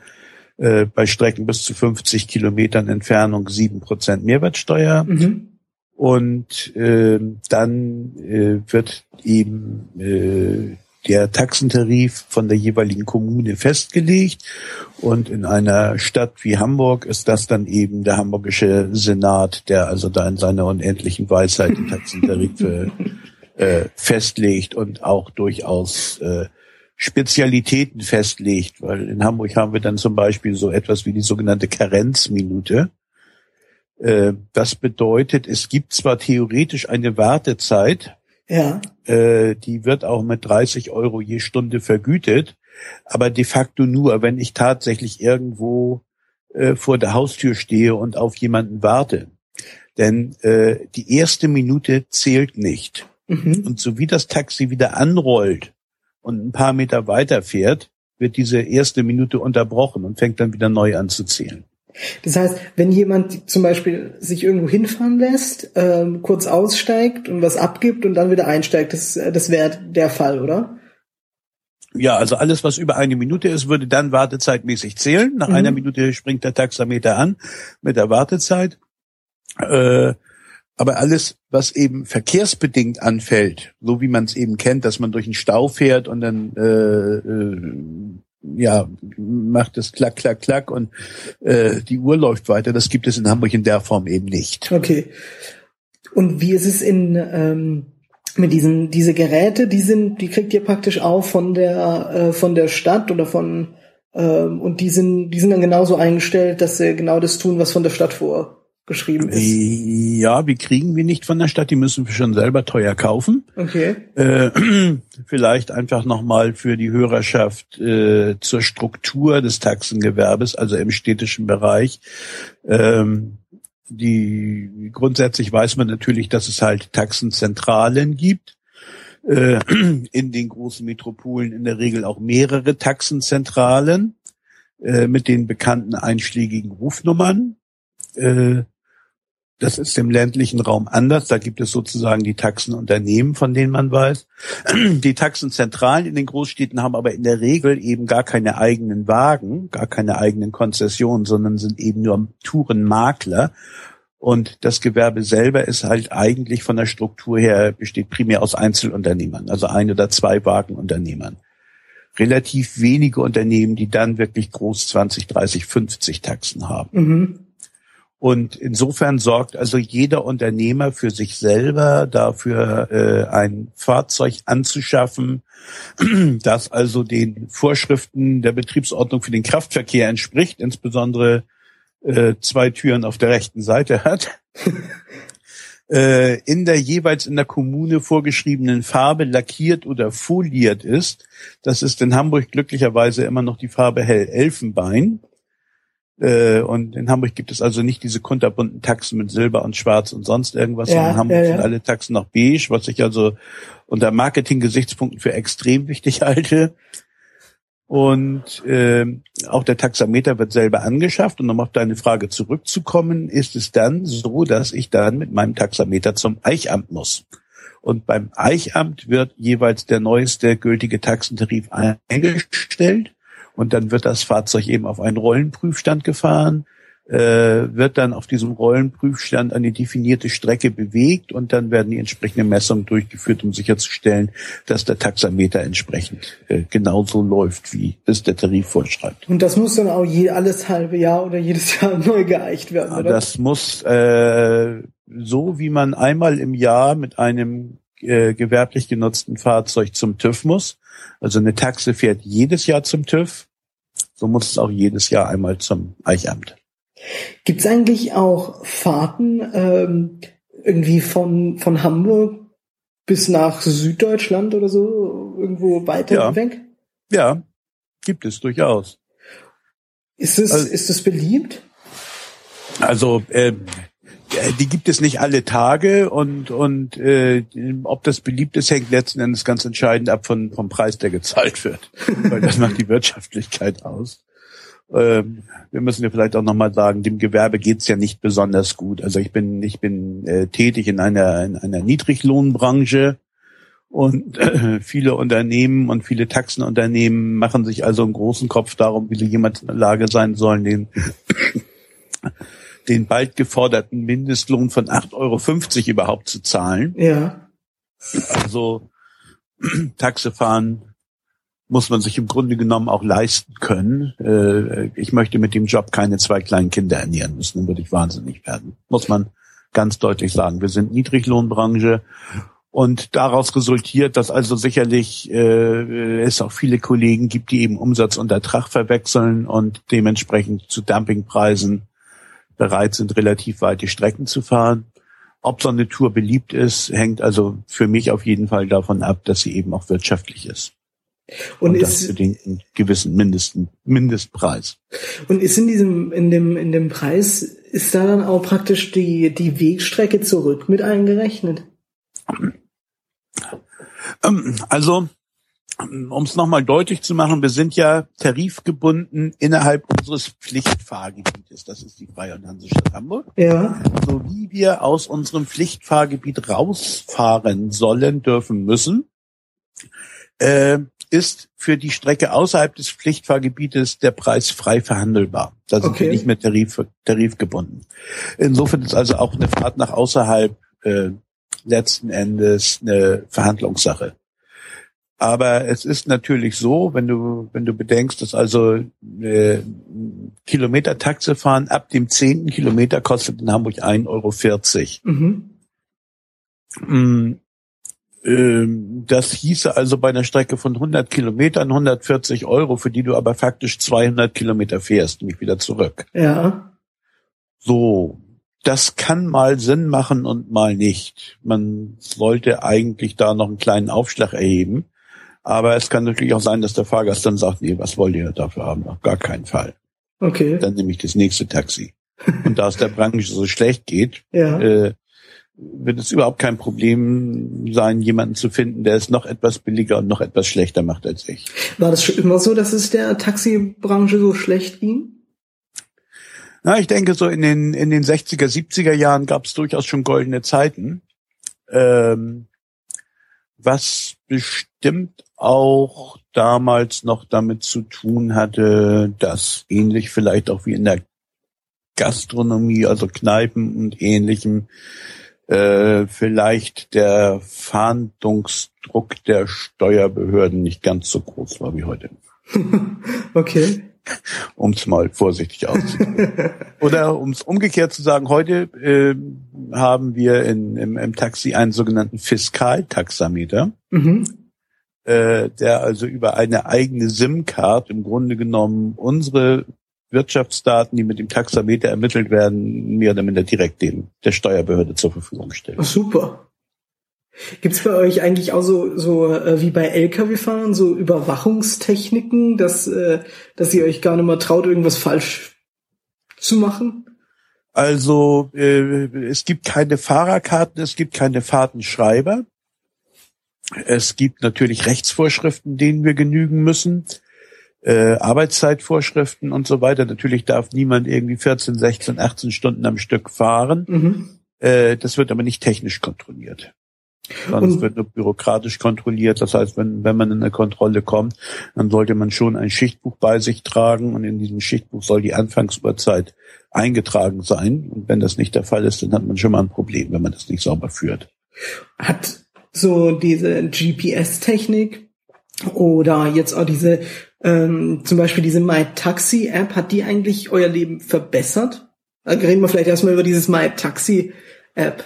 Äh, bei Strecken bis zu 50 Kilometern Entfernung sieben Prozent Mehrwertsteuer. Mhm. Und äh, dann äh, wird eben äh, der Taxentarif von der jeweiligen Kommune festgelegt. Und in einer Stadt wie Hamburg ist das dann eben der hamburgische Senat, der also da in seiner unendlichen Weisheit die Taxentarife äh, festlegt und auch durchaus äh, Spezialitäten festlegt, weil in Hamburg haben wir dann zum Beispiel so etwas wie die sogenannte Karenzminute. Äh, das bedeutet, es gibt zwar theoretisch eine Wartezeit, Ja. äh, die wird auch mit 30 Euro je Stunde vergütet, aber de facto nur, wenn ich tatsächlich irgendwo äh, vor der Haustür stehe und auf jemanden warte. Denn äh, die erste Minute zählt nicht. Mhm. Und so wie das Taxi wieder anrollt und ein paar Meter weiter fährt, wird diese erste Minute unterbrochen und fängt dann wieder neu an zu zählen. Das heißt, wenn jemand zum Beispiel sich irgendwo hinfahren lässt, ähm, kurz aussteigt und was abgibt und dann wieder einsteigt, das, äh, das wäre der Fall, oder? Ja, also alles, was über eine Minute ist, würde dann wartezeitmäßig zählen. Nach Mhm. einer Minute springt der Taxameter an mit der Wartezeit. Äh, aber alles, was eben verkehrsbedingt anfällt, so wie man es eben kennt, dass man durch einen Stau fährt und dann äh, äh, ja macht es klack, klack, klack und äh, die Uhr läuft weiter, das gibt es in Hamburg in der Form eben nicht. Okay. Und wie ist es in ähm, mit diesen diese Geräte? Die sind, die kriegt ihr praktisch auch von der äh, von der Stadt oder von ähm, und die sind die sind dann genauso eingestellt, dass sie genau das tun, was von der Stadt vorgeschrieben ist. Ja, wir kriegen wir nicht von der Stadt, die müssen wir schon selber teuer kaufen. Okay. Äh, vielleicht einfach nochmal für die Hörerschaft äh, zur Struktur des Taxengewerbes, also im städtischen Bereich. Ähm, die grundsätzlich weiß man natürlich, dass es halt Taxenzentralen gibt. Äh, in den großen Metropolen in der Regel auch mehrere Taxenzentralen äh, mit den bekannten einschlägigen Rufnummern. Äh, das ist im ländlichen Raum anders. Da gibt es sozusagen die Taxenunternehmen, von denen man weiß. Die Taxenzentralen in den Großstädten haben aber in der Regel eben gar keine eigenen Wagen, gar keine eigenen Konzessionen, sondern sind eben nur Tourenmakler. Und das Gewerbe selber ist halt eigentlich von der Struktur her besteht primär aus Einzelunternehmern, also ein oder zwei Wagenunternehmern. Relativ wenige Unternehmen, die dann wirklich groß 20, 30, 50 Taxen haben. Mhm. Und insofern sorgt also jeder Unternehmer für sich selber dafür, äh, ein Fahrzeug anzuschaffen, das also den Vorschriften der Betriebsordnung für den Kraftverkehr entspricht, insbesondere äh, zwei Türen auf der rechten Seite hat, äh, in der jeweils in der Kommune vorgeschriebenen Farbe lackiert oder foliert ist. Das ist in Hamburg glücklicherweise immer noch die Farbe hell Elfenbein. Äh, und in Hamburg gibt es also nicht diese kunterbunten Taxen mit Silber und Schwarz und sonst irgendwas. Ja, in Hamburg ja, ja. sind alle Taxen noch beige, was ich also unter Marketing-Gesichtspunkten für extrem wichtig halte. Und ähm, auch der Taxameter wird selber angeschafft. Und um auf deine Frage zurückzukommen, ist es dann so, dass ich dann mit meinem Taxameter zum Eichamt muss. Und beim Eichamt wird jeweils der neueste gültige Taxentarif eingestellt. Und dann wird das Fahrzeug eben auf einen Rollenprüfstand gefahren, äh, wird dann auf diesem Rollenprüfstand eine definierte Strecke bewegt und dann werden die entsprechenden Messungen durchgeführt, um sicherzustellen, dass der Taxameter entsprechend äh, genauso läuft, wie es der Tarif vorschreibt. Und das muss dann auch je alles halbe Jahr oder jedes Jahr neu geeicht werden, oder? Das muss äh, so, wie man einmal im Jahr mit einem äh, gewerblich genutzten Fahrzeug zum TÜV muss. Also eine Taxe fährt jedes Jahr zum TÜV. So muss es auch jedes Jahr einmal zum Eichamt. Gibt's eigentlich auch Fahrten ähm, irgendwie von, von Hamburg bis nach Süddeutschland oder so, irgendwo weiter Ja. weg? Ja, gibt es durchaus. Ist es, Also- ist es beliebt? Also äh, die gibt es nicht alle Tage und und äh, ob das beliebt ist, hängt letzten Endes ganz entscheidend ab von vom Preis, der gezahlt wird, weil das macht die Wirtschaftlichkeit aus. Ähm, wir müssen ja vielleicht auch nochmal sagen, dem Gewerbe geht's ja nicht besonders gut. Also ich bin ich bin äh, tätig in einer in einer Niedriglohnbranche und äh, viele Unternehmen und viele Taxenunternehmen machen sich also einen großen Kopf darum, wie sie jemand in der Lage sein sollen, den den bald geforderten Mindestlohn von 8,50 Euro überhaupt zu zahlen. Ja. Also Taxe fahren muss man sich im Grunde genommen auch leisten können. Äh, ich möchte mit dem Job keine zwei kleinen Kinder ernähren müssen, dann würde ich wahnsinnig werden. Muss man ganz deutlich sagen. Wir sind Niedriglohnbranche Und daraus resultiert, dass also sicherlich äh, es auch viele Kollegen gibt, die eben Umsatz und Ertrag verwechseln und dementsprechend zu Dumpingpreisen bereit sind, relativ weite Strecken zu fahren. Ob so eine Tour beliebt ist, hängt also für mich auf jeden Fall davon ab, dass sie eben auch wirtschaftlich ist. Und, und ist, das bedingt einen gewissen Mindesten, Mindestpreis. Und ist in diesem, in dem, in dem Preis, ist da dann auch praktisch die, die Wegstrecke zurück mit eingerechnet? Ähm, also, um es nochmal deutlich zu machen, wir sind ja tarifgebunden innerhalb unseres Pflichtfahrgebietes. Das ist die Freie und Hansestadt Hamburg. Ja. So wie wir aus unserem Pflichtfahrgebiet rausfahren sollen, dürfen, müssen, äh, ist für die Strecke außerhalb des Pflichtfahrgebietes der Preis frei verhandelbar. Da sind okay. wir nicht mehr tarif, tarifgebunden. Insofern ist also auch eine Fahrt nach außerhalb äh, letzten Endes eine Verhandlungssache. Aber es ist natürlich so, wenn du, wenn du bedenkst, dass also äh, Kilometer Taxifahren ab dem zehnten Kilometer kostet in Hamburg 1,40 Euro. Mhm. Mm, ähm, das hieße also bei einer Strecke von 100 Kilometern 140 Euro, für die du aber faktisch 200 Kilometer fährst, nämlich wieder zurück. Ja. So, das kann mal Sinn machen und mal nicht. Man sollte eigentlich da noch einen kleinen Aufschlag erheben. Aber es kann natürlich auch sein, dass der Fahrgast dann sagt, nee, was wollt ihr dafür haben? Auf gar keinen Fall. Okay. Dann nehme ich das nächste Taxi. Und da es der Branche so schlecht geht, ja. äh, wird es überhaupt kein Problem sein, jemanden zu finden, der es noch etwas billiger und noch etwas schlechter macht als ich. War das schon immer so, dass es der Taxibranche so schlecht ging? Na, ich denke, so in den, in den 60er, 70er Jahren gab es durchaus schon goldene Zeiten. Ähm, was bestimmt auch damals noch damit zu tun hatte, dass ähnlich vielleicht auch wie in der Gastronomie, also Kneipen und ähnlichem, äh, vielleicht der Fahndungsdruck der Steuerbehörden nicht ganz so groß war wie heute. okay. Um es mal vorsichtig auszudrücken. Oder um es umgekehrt zu sagen, heute äh, haben wir in, im, im Taxi einen sogenannten Fiskaltaxameter, mhm. Äh, der also über eine eigene SIM-Card im Grunde genommen unsere Wirtschaftsdaten, die mit dem Taxameter ermittelt werden, mehr oder minder direkt dem der Steuerbehörde zur Verfügung stellen. Ach, super. Gibt's bei euch eigentlich auch so, so äh, wie bei Lkw-Fahren so Überwachungstechniken, dass, äh, dass ihr euch gar nicht mehr traut, irgendwas falsch zu machen? Also äh, es gibt keine Fahrerkarten, es gibt keine Fahrtenschreiber. Es gibt natürlich Rechtsvorschriften, denen wir genügen müssen äh, Arbeitszeitvorschriften und so weiter. Natürlich darf niemand irgendwie 14, 16, 18 Stunden am Stück fahren. Mhm. Äh, das wird aber nicht technisch kontrolliert. Sonst wird nur bürokratisch kontrolliert. Das heißt, wenn, wenn man in eine Kontrolle kommt, dann sollte man schon ein Schichtbuch bei sich tragen und in diesem Schichtbuch soll die Anfangsuhrzeit eingetragen sein. Und wenn das nicht der Fall ist, dann hat man schon mal ein Problem, wenn man das nicht sauber führt. Hat so diese GPS-Technik oder jetzt auch diese ähm, zum Beispiel diese My Taxi App, hat die eigentlich euer Leben verbessert? Dann reden wir vielleicht erstmal über dieses My Taxi App.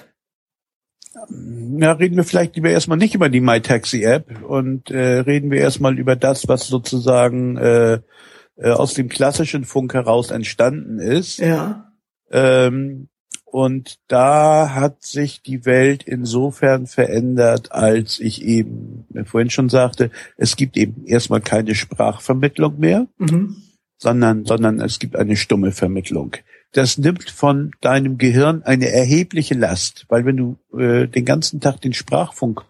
Ja, reden wir vielleicht lieber erstmal nicht über die My Taxi App und äh, reden wir erstmal über das, was sozusagen äh, äh, aus dem klassischen Funk heraus entstanden ist. Ja. Ähm, und da hat sich die Welt insofern verändert, als ich eben vorhin schon sagte, es gibt eben erstmal keine Sprachvermittlung mehr, mhm. sondern, sondern es gibt eine stumme Vermittlung. Das nimmt von deinem Gehirn eine erhebliche Last, weil wenn du äh, den ganzen Tag den Sprachfunk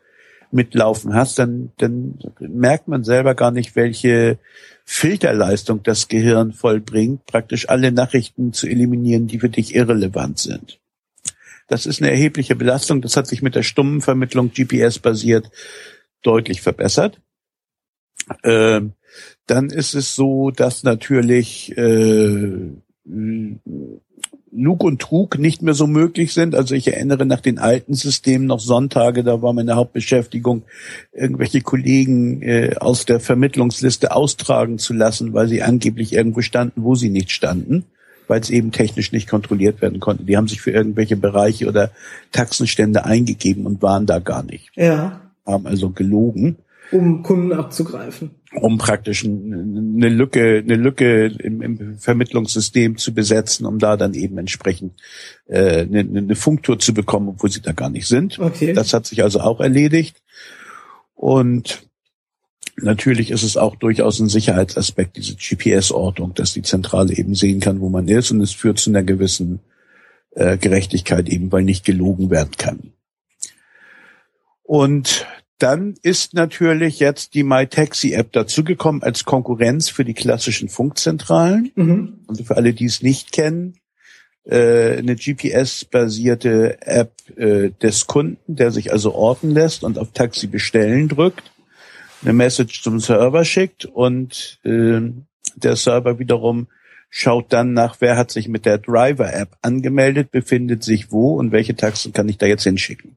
mitlaufen hast, dann, dann merkt man selber gar nicht, welche Filterleistung das Gehirn vollbringt, praktisch alle Nachrichten zu eliminieren, die für dich irrelevant sind. Das ist eine erhebliche Belastung. Das hat sich mit der stummen Vermittlung GPS basiert deutlich verbessert. Ähm, dann ist es so, dass natürlich äh, Lug und Trug nicht mehr so möglich sind. Also ich erinnere nach den alten Systemen noch Sonntage, da war meine Hauptbeschäftigung, irgendwelche Kollegen äh, aus der Vermittlungsliste austragen zu lassen, weil sie angeblich irgendwo standen, wo sie nicht standen. weil es eben technisch nicht kontrolliert werden konnte. Die haben sich für irgendwelche Bereiche oder Taxenstände eingegeben und waren da gar nicht. Ja. Haben also gelogen. Um Kunden abzugreifen. Um praktisch eine Lücke, eine Lücke im, im Vermittlungssystem zu besetzen, um da dann eben entsprechend äh, eine, eine Funktour zu bekommen, obwohl sie da gar nicht sind. Okay. Das hat sich also auch erledigt. Und Natürlich ist es auch durchaus ein Sicherheitsaspekt, diese GPS-Ortung, dass die Zentrale eben sehen kann, wo man ist und es führt zu einer gewissen äh, Gerechtigkeit eben, weil nicht gelogen werden kann. Und dann ist natürlich jetzt die MyTaxi-App dazugekommen als Konkurrenz für die klassischen Funkzentralen. Mhm. Und für alle, die es nicht kennen, äh, eine GPS-basierte App äh, des Kunden, der sich also orten lässt und auf Taxi bestellen drückt eine Message zum Server schickt und äh, der Server wiederum schaut dann nach, wer hat sich mit der Driver-App angemeldet, befindet sich wo und welche Taxen kann ich da jetzt hinschicken.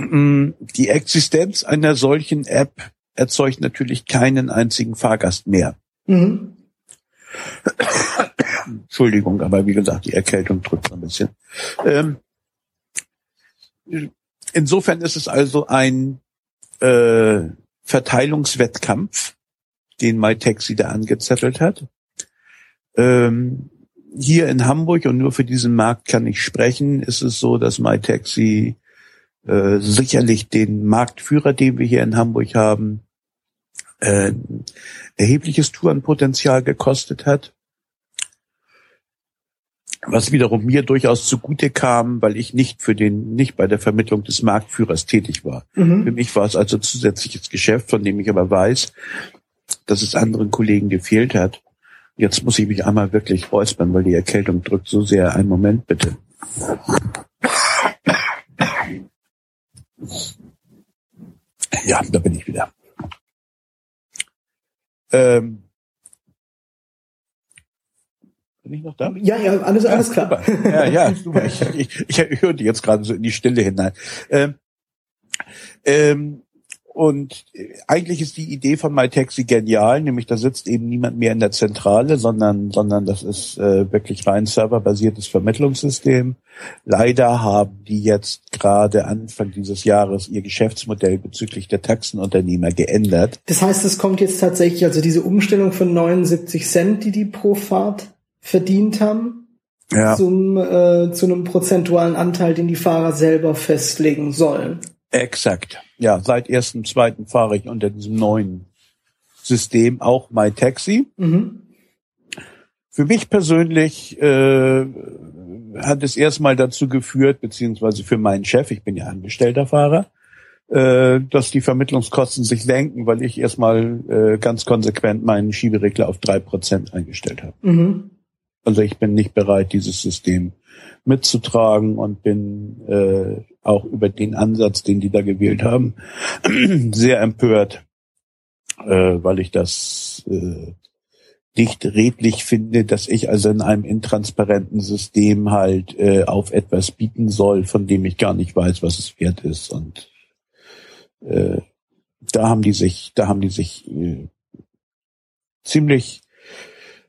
Mm, die Existenz einer solchen App erzeugt natürlich keinen einzigen Fahrgast mehr. Mhm. Entschuldigung, aber wie gesagt, die Erkältung drückt ein bisschen. Ähm, insofern ist es also ein äh, Verteilungswettkampf, den MyTaxi da angezettelt hat. Ähm, hier in Hamburg und nur für diesen Markt kann ich sprechen, ist es so, dass MyTaxi äh, sicherlich den Marktführer, den wir hier in Hamburg haben, äh, erhebliches Tourenpotenzial gekostet hat was wiederum mir durchaus zugute kam, weil ich nicht für den, nicht bei der Vermittlung des Marktführers tätig war. Mhm. Für mich war es also zusätzliches Geschäft, von dem ich aber weiß, dass es anderen Kollegen gefehlt hat. Jetzt muss ich mich einmal wirklich räuspern, weil die Erkältung drückt so sehr. Einen Moment bitte. Ja, da bin ich wieder. Ähm, bin ich noch da? Ja, ja, alles, alles ja, klar. Super. Ja, ja, super. Ich, ich, ich hörte jetzt gerade so in die Stille hinein. Ähm, ähm, und eigentlich ist die Idee von MyTaxi genial, nämlich da sitzt eben niemand mehr in der Zentrale, sondern, sondern das ist äh, wirklich rein serverbasiertes Vermittlungssystem. Leider haben die jetzt gerade Anfang dieses Jahres ihr Geschäftsmodell bezüglich der Taxenunternehmer geändert. Das heißt, es kommt jetzt tatsächlich, also diese Umstellung von 79 Cent, die die pro Fahrt verdient haben, ja. zum, äh, zu einem prozentualen Anteil, den die Fahrer selber festlegen sollen. Exakt. Ja, seit ersten, zweiten fahre ich unter diesem neuen System auch MyTaxi. Mhm. Für mich persönlich äh, hat es erstmal dazu geführt, beziehungsweise für meinen Chef, ich bin ja angestellter Fahrer, äh, dass die Vermittlungskosten sich senken, weil ich erstmal äh, ganz konsequent meinen Schieberegler auf drei Prozent eingestellt habe. Mhm. Also ich bin nicht bereit, dieses System mitzutragen und bin äh, auch über den Ansatz, den die da gewählt haben, sehr empört, äh, weil ich das äh, nicht redlich finde, dass ich also in einem intransparenten System halt äh, auf etwas bieten soll, von dem ich gar nicht weiß, was es wert ist. Und äh, da haben die sich, da haben die sich äh, ziemlich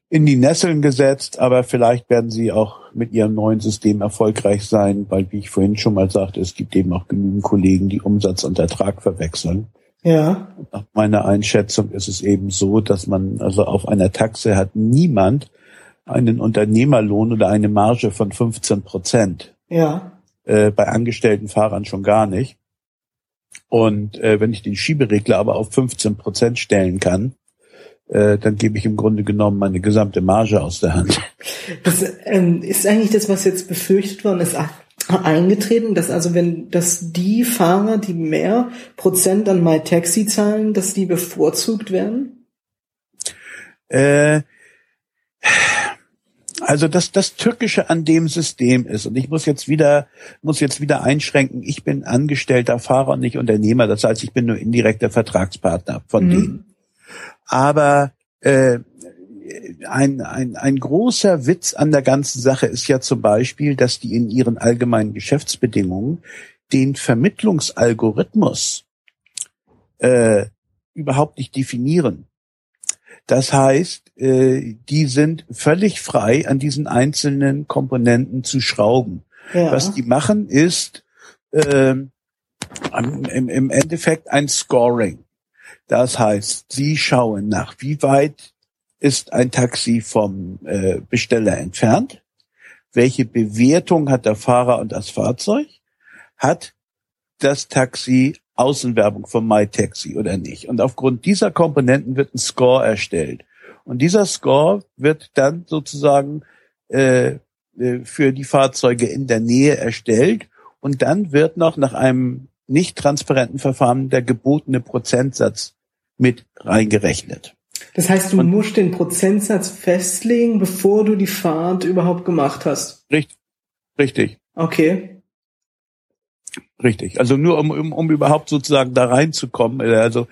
in die Nesseln gesetzt, aber vielleicht werden sie auch mit ihrem neuen System erfolgreich sein, weil, wie ich vorhin schon mal sagte, es gibt eben auch genügend Kollegen, die Umsatz und Ertrag verwechseln. Ja. Nach meiner Einschätzung ist es eben so, dass man also auf einer Taxe hat niemand einen Unternehmerlohn oder eine Marge von 15 Prozent. Ja. Äh, bei angestellten Fahrern schon gar nicht. Und äh, wenn ich den Schieberegler aber auf 15 Prozent stellen kann, äh, dann gebe ich im Grunde genommen meine gesamte Marge aus der Hand. Das ähm, ist eigentlich das, was jetzt befürchtet worden ist, eingetreten, dass also wenn, dass die Fahrer, die mehr Prozent an MyTaxi zahlen, dass die bevorzugt werden? Äh, also das, das Türkische an dem System ist, und ich muss jetzt wieder, muss jetzt wieder einschränken, ich bin angestellter Fahrer und nicht Unternehmer, das heißt, ich bin nur indirekter Vertragspartner von mhm. denen. Aber äh, ein, ein, ein großer Witz an der ganzen Sache ist ja zum Beispiel, dass die in ihren allgemeinen Geschäftsbedingungen den Vermittlungsalgorithmus äh, überhaupt nicht definieren. Das heißt, äh, die sind völlig frei, an diesen einzelnen Komponenten zu schrauben. Ja. Was die machen, ist äh, im, im Endeffekt ein Scoring. Das heißt, sie schauen nach, wie weit ist ein Taxi vom äh, Besteller entfernt, welche Bewertung hat der Fahrer und das Fahrzeug, hat das Taxi Außenwerbung von MyTaxi oder nicht. Und aufgrund dieser Komponenten wird ein Score erstellt. Und dieser Score wird dann sozusagen äh, äh, für die Fahrzeuge in der Nähe erstellt und dann wird noch nach einem nicht transparenten Verfahren der gebotene Prozentsatz mit reingerechnet. Das heißt, du und, musst den Prozentsatz festlegen, bevor du die Fahrt überhaupt gemacht hast. Richtig. Richtig. Okay. Richtig. Also nur um, um, um überhaupt sozusagen da reinzukommen, äh, also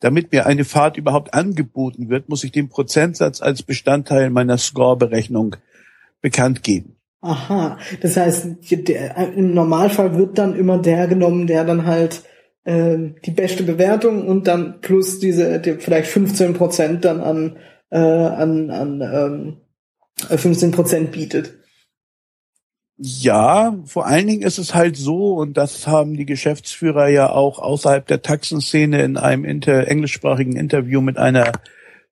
damit mir eine Fahrt überhaupt angeboten wird, muss ich den Prozentsatz als Bestandteil meiner Score-Berechnung bekannt geben. Aha, das heißt, der, im Normalfall wird dann immer der genommen, der dann halt äh, die beste Bewertung und dann plus diese die, vielleicht 15 Prozent dann an äh, an, an ähm, 15 Prozent bietet. Ja, vor allen Dingen ist es halt so, und das haben die Geschäftsführer ja auch außerhalb der Taxenszene in einem inter englischsprachigen Interview mit einer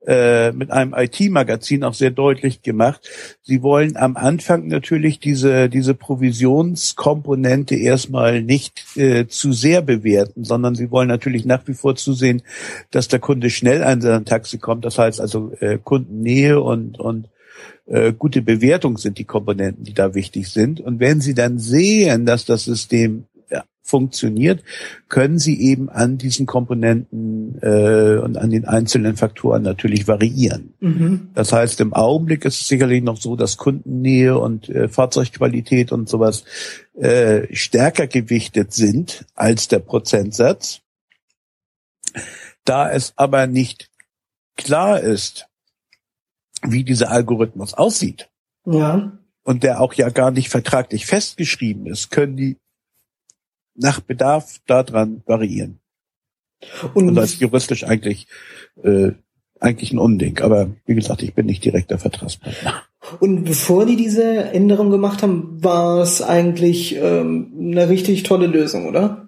äh, mit einem IT-Magazin auch sehr deutlich gemacht. Sie wollen am Anfang natürlich diese, diese Provisionskomponente erstmal nicht äh, zu sehr bewerten, sondern sie wollen natürlich nach wie vor zusehen, dass der Kunde schnell an sein Taxi kommt. Das heißt also äh, Kundennähe und, und äh, gute Bewertung sind die Komponenten, die da wichtig sind. Und wenn Sie dann sehen, dass das System funktioniert, können Sie eben an diesen Komponenten äh, und an den einzelnen Faktoren natürlich variieren. Mhm. Das heißt, im Augenblick ist es sicherlich noch so, dass Kundennähe und äh, Fahrzeugqualität und sowas äh, stärker gewichtet sind als der Prozentsatz. Da es aber nicht klar ist, wie dieser Algorithmus aussieht, ja. und der auch ja gar nicht vertraglich festgeschrieben ist, können die nach Bedarf daran variieren. Und, das ist juristisch eigentlich äh, eigentlich ein Unding. Aber wie gesagt, ich bin nicht direkter Vertragspartner. Und bevor die diese Änderung gemacht haben, war es eigentlich ähm, eine richtig tolle Lösung, oder?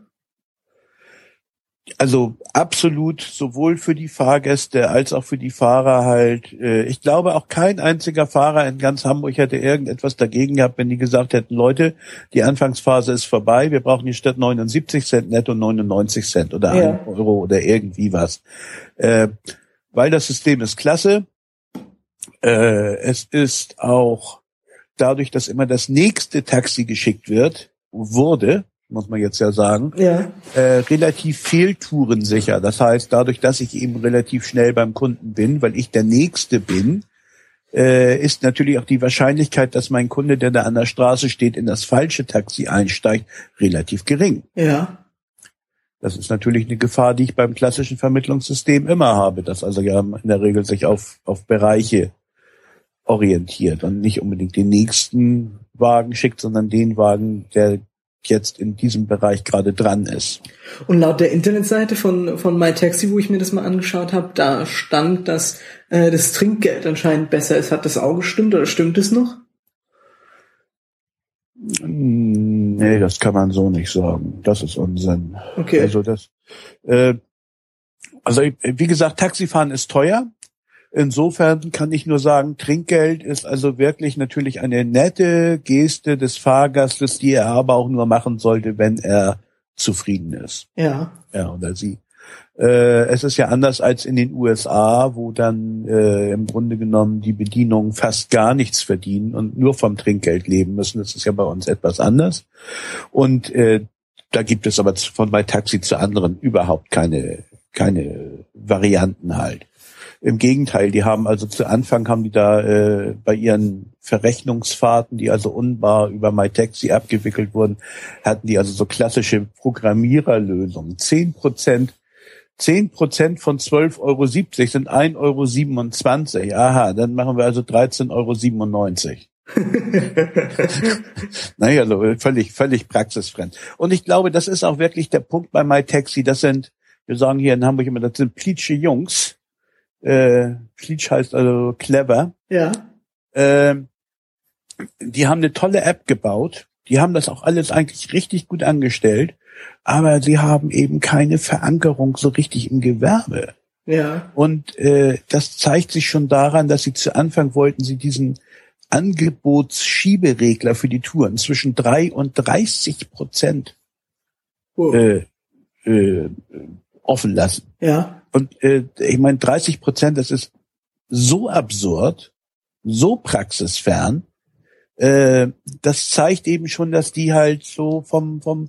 Also absolut sowohl für die Fahrgäste als auch für die Fahrer halt. Äh, ich glaube auch kein einziger Fahrer in ganz Hamburg hätte irgendetwas dagegen gehabt, wenn die gesagt hätten, Leute, die Anfangsphase ist vorbei, wir brauchen die statt 79 Cent netto 99 Cent oder ja. 1 Euro oder irgendwie was. Äh, weil das System ist klasse. Äh, es ist auch dadurch, dass immer das nächste Taxi geschickt wird, wurde, muss man jetzt ja sagen, ja. Äh, relativ fehltourensicher. Das heißt, dadurch, dass ich eben relativ schnell beim Kunden bin, weil ich der Nächste bin, äh, ist natürlich auch die Wahrscheinlichkeit, dass mein Kunde, der da an der Straße steht, in das falsche Taxi einsteigt, relativ gering. Ja. Das ist natürlich eine Gefahr, die ich beim klassischen Vermittlungssystem immer habe, dass also ja in der Regel sich auf, auf Bereiche orientiert und nicht unbedingt den nächsten Wagen schickt, sondern den Wagen, der jetzt in diesem Bereich gerade dran ist. Und laut der Internetseite von, von MyTaxi, wo ich mir das mal angeschaut habe, da stand, dass äh, das Trinkgeld anscheinend besser ist. Hat das auch gestimmt oder stimmt es noch? Nee, das kann man so nicht sagen. Das ist Unsinn. Okay. Also das, äh, also wie gesagt, Taxifahren ist teuer. Insofern kann ich nur sagen, Trinkgeld ist also wirklich natürlich eine nette Geste des Fahrgastes, die er aber auch nur machen sollte, wenn er zufrieden ist. Ja. Ja, oder sie. Äh, es ist ja anders als in den USA, wo dann äh, im Grunde genommen die Bedienungen fast gar nichts verdienen und nur vom Trinkgeld leben müssen. Das ist ja bei uns etwas anders. Und äh, da gibt es aber von bei Taxi zu anderen überhaupt keine keine Varianten halt. Im Gegenteil, die haben also zu Anfang haben die da äh, bei ihren Verrechnungsfahrten, die also unbar über MyTaxi abgewickelt wurden, hatten die also so klassische Programmiererlösungen. Zehn Prozent Zehn Prozent von 12,70 Euro sind 1,27 Euro. Aha, dann machen wir also 13,97 Euro. naja, also völlig, völlig praxisfremd. Und ich glaube, das ist auch wirklich der Punkt bei MyTaxi. Das sind, wir sagen hier in Hamburg immer, das sind plitsche Jungs, äh, Fleech heißt also clever. Ja. Äh, die haben eine tolle App gebaut. Die haben das auch alles eigentlich richtig gut angestellt, aber sie haben eben keine Verankerung so richtig im Gewerbe. Ja. Und äh, das zeigt sich schon daran, dass sie zu Anfang wollten sie diesen Angebotsschieberegler für die Touren zwischen drei und 30 Prozent Wow. äh, äh, offen lassen. Ja. Und äh, ich meine, 30 Prozent, das ist so absurd, so praxisfern. Äh, das zeigt eben schon, dass die halt so vom vom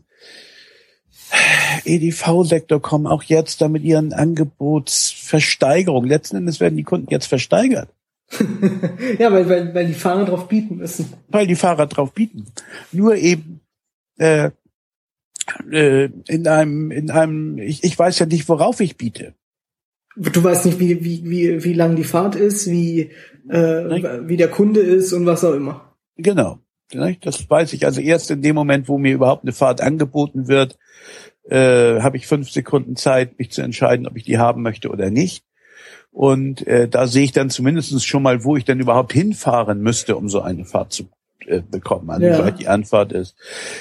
EDV-Sektor kommen, auch jetzt da mit ihren Angebotsversteigerungen. Letzten Endes werden die Kunden jetzt versteigert, ja, weil, weil, weil die Fahrer drauf bieten müssen. weil die Fahrer drauf bieten. Nur eben äh, äh, in einem, in einem, ich, ich weiß ja nicht, worauf ich biete. Du weißt nicht, wie, wie, wie, wie lang die Fahrt ist, wie, äh, wie der Kunde ist und was auch immer. Genau. Nicht? Das weiß ich also erst in dem Moment, wo mir überhaupt eine Fahrt angeboten wird, äh, habe ich fünf Sekunden Zeit, mich zu entscheiden, ob ich die haben möchte oder nicht. Und äh, da sehe ich dann zumindest schon mal, wo ich denn überhaupt hinfahren müsste, um so eine Fahrt zu äh, bekommen, an Ja. wie weit die Anfahrt ist.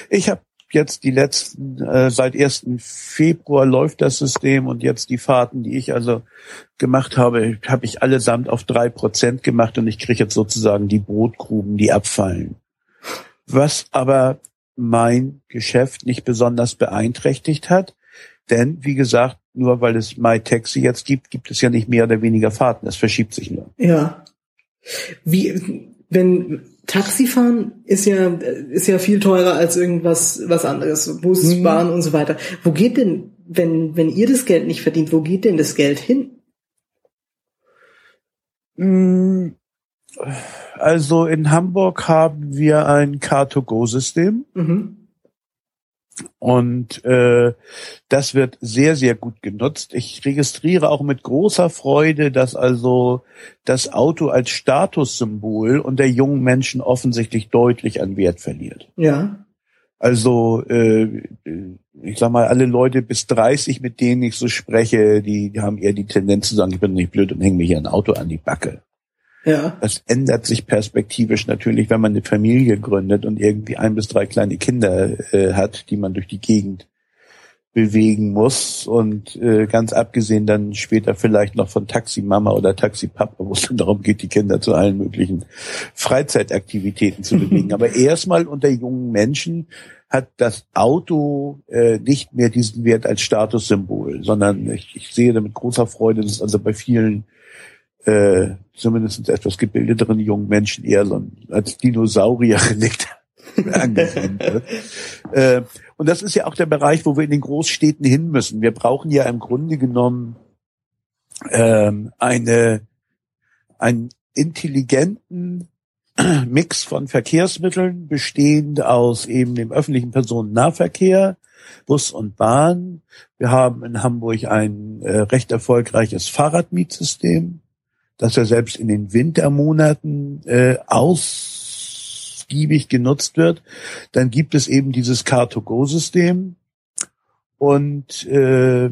Ich habe jetzt die letzten, äh, seit 1. Februar läuft das System und jetzt die Fahrten, die ich also gemacht habe, habe ich allesamt auf drei Prozent gemacht und ich kriege jetzt sozusagen die Brotgruben, die abfallen. Was aber mein Geschäft nicht besonders beeinträchtigt hat, denn wie gesagt, nur weil es MyTaxi jetzt gibt, gibt es ja nicht mehr oder weniger Fahrten. Das verschiebt sich nur. Ja. Wie, wenn Taxifahren ist ja, ist ja viel teurer als irgendwas, was anderes. Bus, Mhm. Bahn und so weiter. Wo geht denn, wenn, wenn ihr das Geld nicht verdient, wo geht denn das Geld hin? Mm, Also in Hamburg haben wir ein Car-to-Go-System. Mhm. Und äh, das wird sehr, sehr gut genutzt. Ich registriere auch mit großer Freude, dass also das Auto als Statussymbol unter jungen Menschen offensichtlich deutlich an Wert verliert. Ja. Also äh, ich sag mal, alle Leute bis 30, mit denen ich so spreche, die, die haben eher die Tendenz zu sagen, ich bin nicht blöd und hänge mir hier ein Auto an die Backe. Ja. Das ändert sich perspektivisch natürlich, wenn man eine Familie gründet und irgendwie ein bis drei kleine Kinder äh, hat, die man durch die Gegend bewegen muss und äh, ganz abgesehen dann später vielleicht noch von Taximama oder Taxipapa, wo es dann darum geht, die Kinder zu allen möglichen Freizeitaktivitäten zu bewegen. Aber erstmal unter jungen Menschen hat das Auto äh, nicht mehr diesen Wert als Statussymbol, sondern ich, ich sehe da mit großer Freude, dass also bei vielen äh, zumindest etwas gebildeteren jungen Menschen eher so als Dinosaurier-Relikt angesehen wird. Äh, und das ist ja auch der Bereich, wo wir in den Großstädten hin müssen. Wir brauchen ja im Grunde genommen ähm, eine, einen intelligenten Mix von Verkehrsmitteln, bestehend aus eben dem öffentlichen Personennahverkehr, Bus und Bahn. Wir haben in Hamburg ein äh, recht erfolgreiches Fahrradmietsystem, das ja selbst in den Wintermonaten äh, ausgiebig genutzt wird. Dann gibt es eben dieses Car-to-Go-System und äh,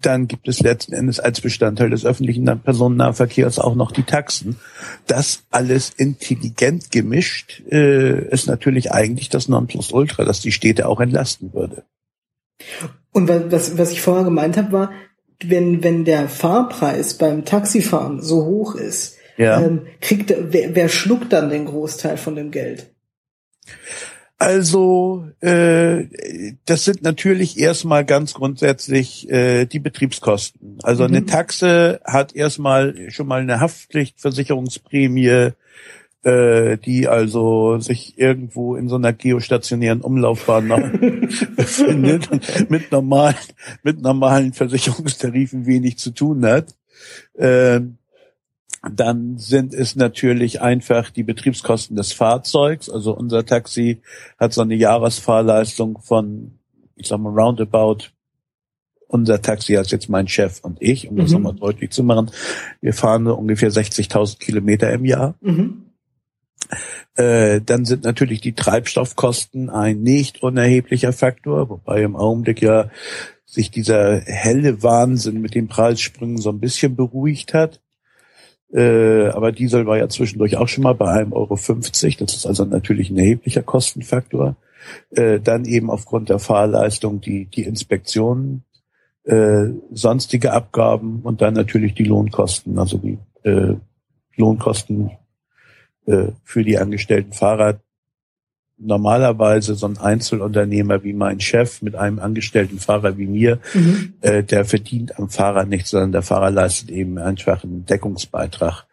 dann gibt es letzten Endes als Bestandteil des öffentlichen Personennahverkehrs auch noch die Taxen. Das alles intelligent gemischt äh, ist natürlich eigentlich das Nonplusultra, das die Städte auch entlasten würde. Und wa- was, was ich vorher gemeint habe, war, wenn, wenn der Fahrpreis beim Taxifahren so hoch ist, Ja. ähm, kriegt wer, wer schluckt dann den Großteil von dem Geld? Also äh, das sind natürlich erstmal ganz grundsätzlich äh, die Betriebskosten. Also Mhm. eine Taxe hat erstmal schon mal eine Haftpflichtversicherungsprämie, äh, die also sich irgendwo in so einer geostationären Umlaufbahn noch befindet und mit normalen, mit normalen Versicherungstarifen wenig zu tun hat. Ähm, dann sind es natürlich einfach die Betriebskosten des Fahrzeugs. Also unser Taxi hat so eine Jahresfahrleistung von, ich sag mal, roundabout. Unser Taxi als jetzt mein Chef und ich, um das Mhm. nochmal deutlich zu machen. Wir fahren ungefähr 60.000 Kilometer im Jahr. Mhm. Äh, dann sind natürlich die Treibstoffkosten ein nicht unerheblicher Faktor, wobei im Augenblick ja sich dieser helle Wahnsinn mit den Preissprüngen so ein bisschen beruhigt hat. Äh, aber Diesel war ja zwischendurch auch schon mal bei 1,50 Euro. Das ist also natürlich ein erheblicher Kostenfaktor. Äh, dann eben aufgrund der Fahrleistung die, die Inspektionen, sonstige Abgaben und dann natürlich die Lohnkosten, also die Lohnkosten äh, für die angestellten Fahrer. Normalerweise so ein Einzelunternehmer wie mein Chef mit einem angestellten Fahrer wie mir, mhm. äh, der verdient am Fahrer nichts, sondern der Fahrer leistet eben einfach einen Deckungsbeitrag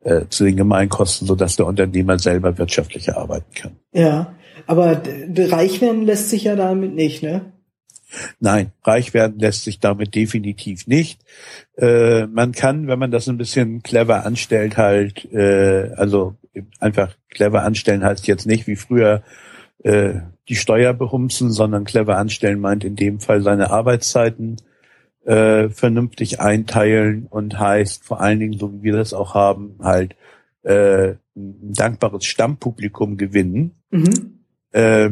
äh, zu den Gemeinkosten, sodass der Unternehmer selber wirtschaftlicher arbeiten kann. Ja, aber reich werden lässt sich ja damit nicht, ne? Nein, reich werden lässt sich damit definitiv nicht. Äh, man kann, wenn man das ein bisschen clever anstellt, halt, äh, also einfach clever anstellen heißt jetzt nicht wie früher äh, die Steuer behumsen, sondern clever anstellen meint in dem Fall seine Arbeitszeiten äh, vernünftig einteilen und heißt vor allen Dingen, so wie wir das auch haben, halt äh, ein dankbares Stammpublikum gewinnen. Mhm. Äh,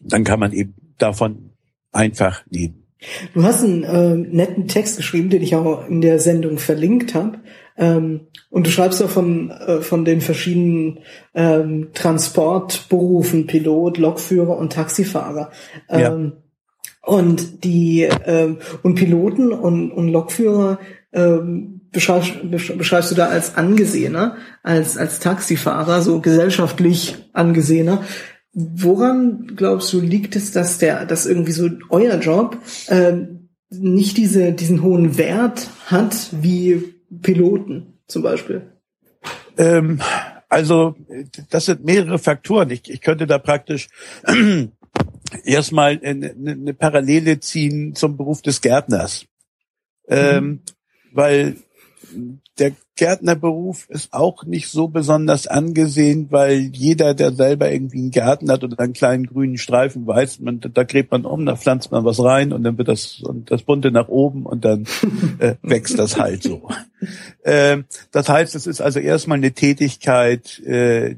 dann kann man eben davon einfach leben. Du hast einen äh, netten Text geschrieben, den ich auch in der Sendung verlinkt habe. Ähm, und du schreibst ja von, äh, von den verschiedenen ähm, Transportberufen, Pilot, Lokführer und Taxifahrer. Ähm, ja. Und die ähm, und Piloten und, und Lokführer ähm, beschreibst, beschreibst du da als angesehener, als, als Taxifahrer, so gesellschaftlich angesehener. Woran glaubst du liegt es, dass der, dass irgendwie so euer Job äh, nicht diese, diesen hohen Wert hat wie Piloten zum Beispiel? Ähm, also das sind mehrere Faktoren. Ich, ich könnte da praktisch erstmal eine, eine Parallele ziehen zum Beruf des Gärtners, ähm, mhm. weil der Gärtnerberuf ist auch nicht so besonders angesehen, weil jeder, der selber irgendwie einen Garten hat oder einen kleinen grünen Streifen, weiß, man, da gräbt man um, da pflanzt man was rein und dann wird das, und das bunte nach oben und dann äh, wächst das halt so. Äh, das heißt, es ist also erstmal eine Tätigkeit, äh,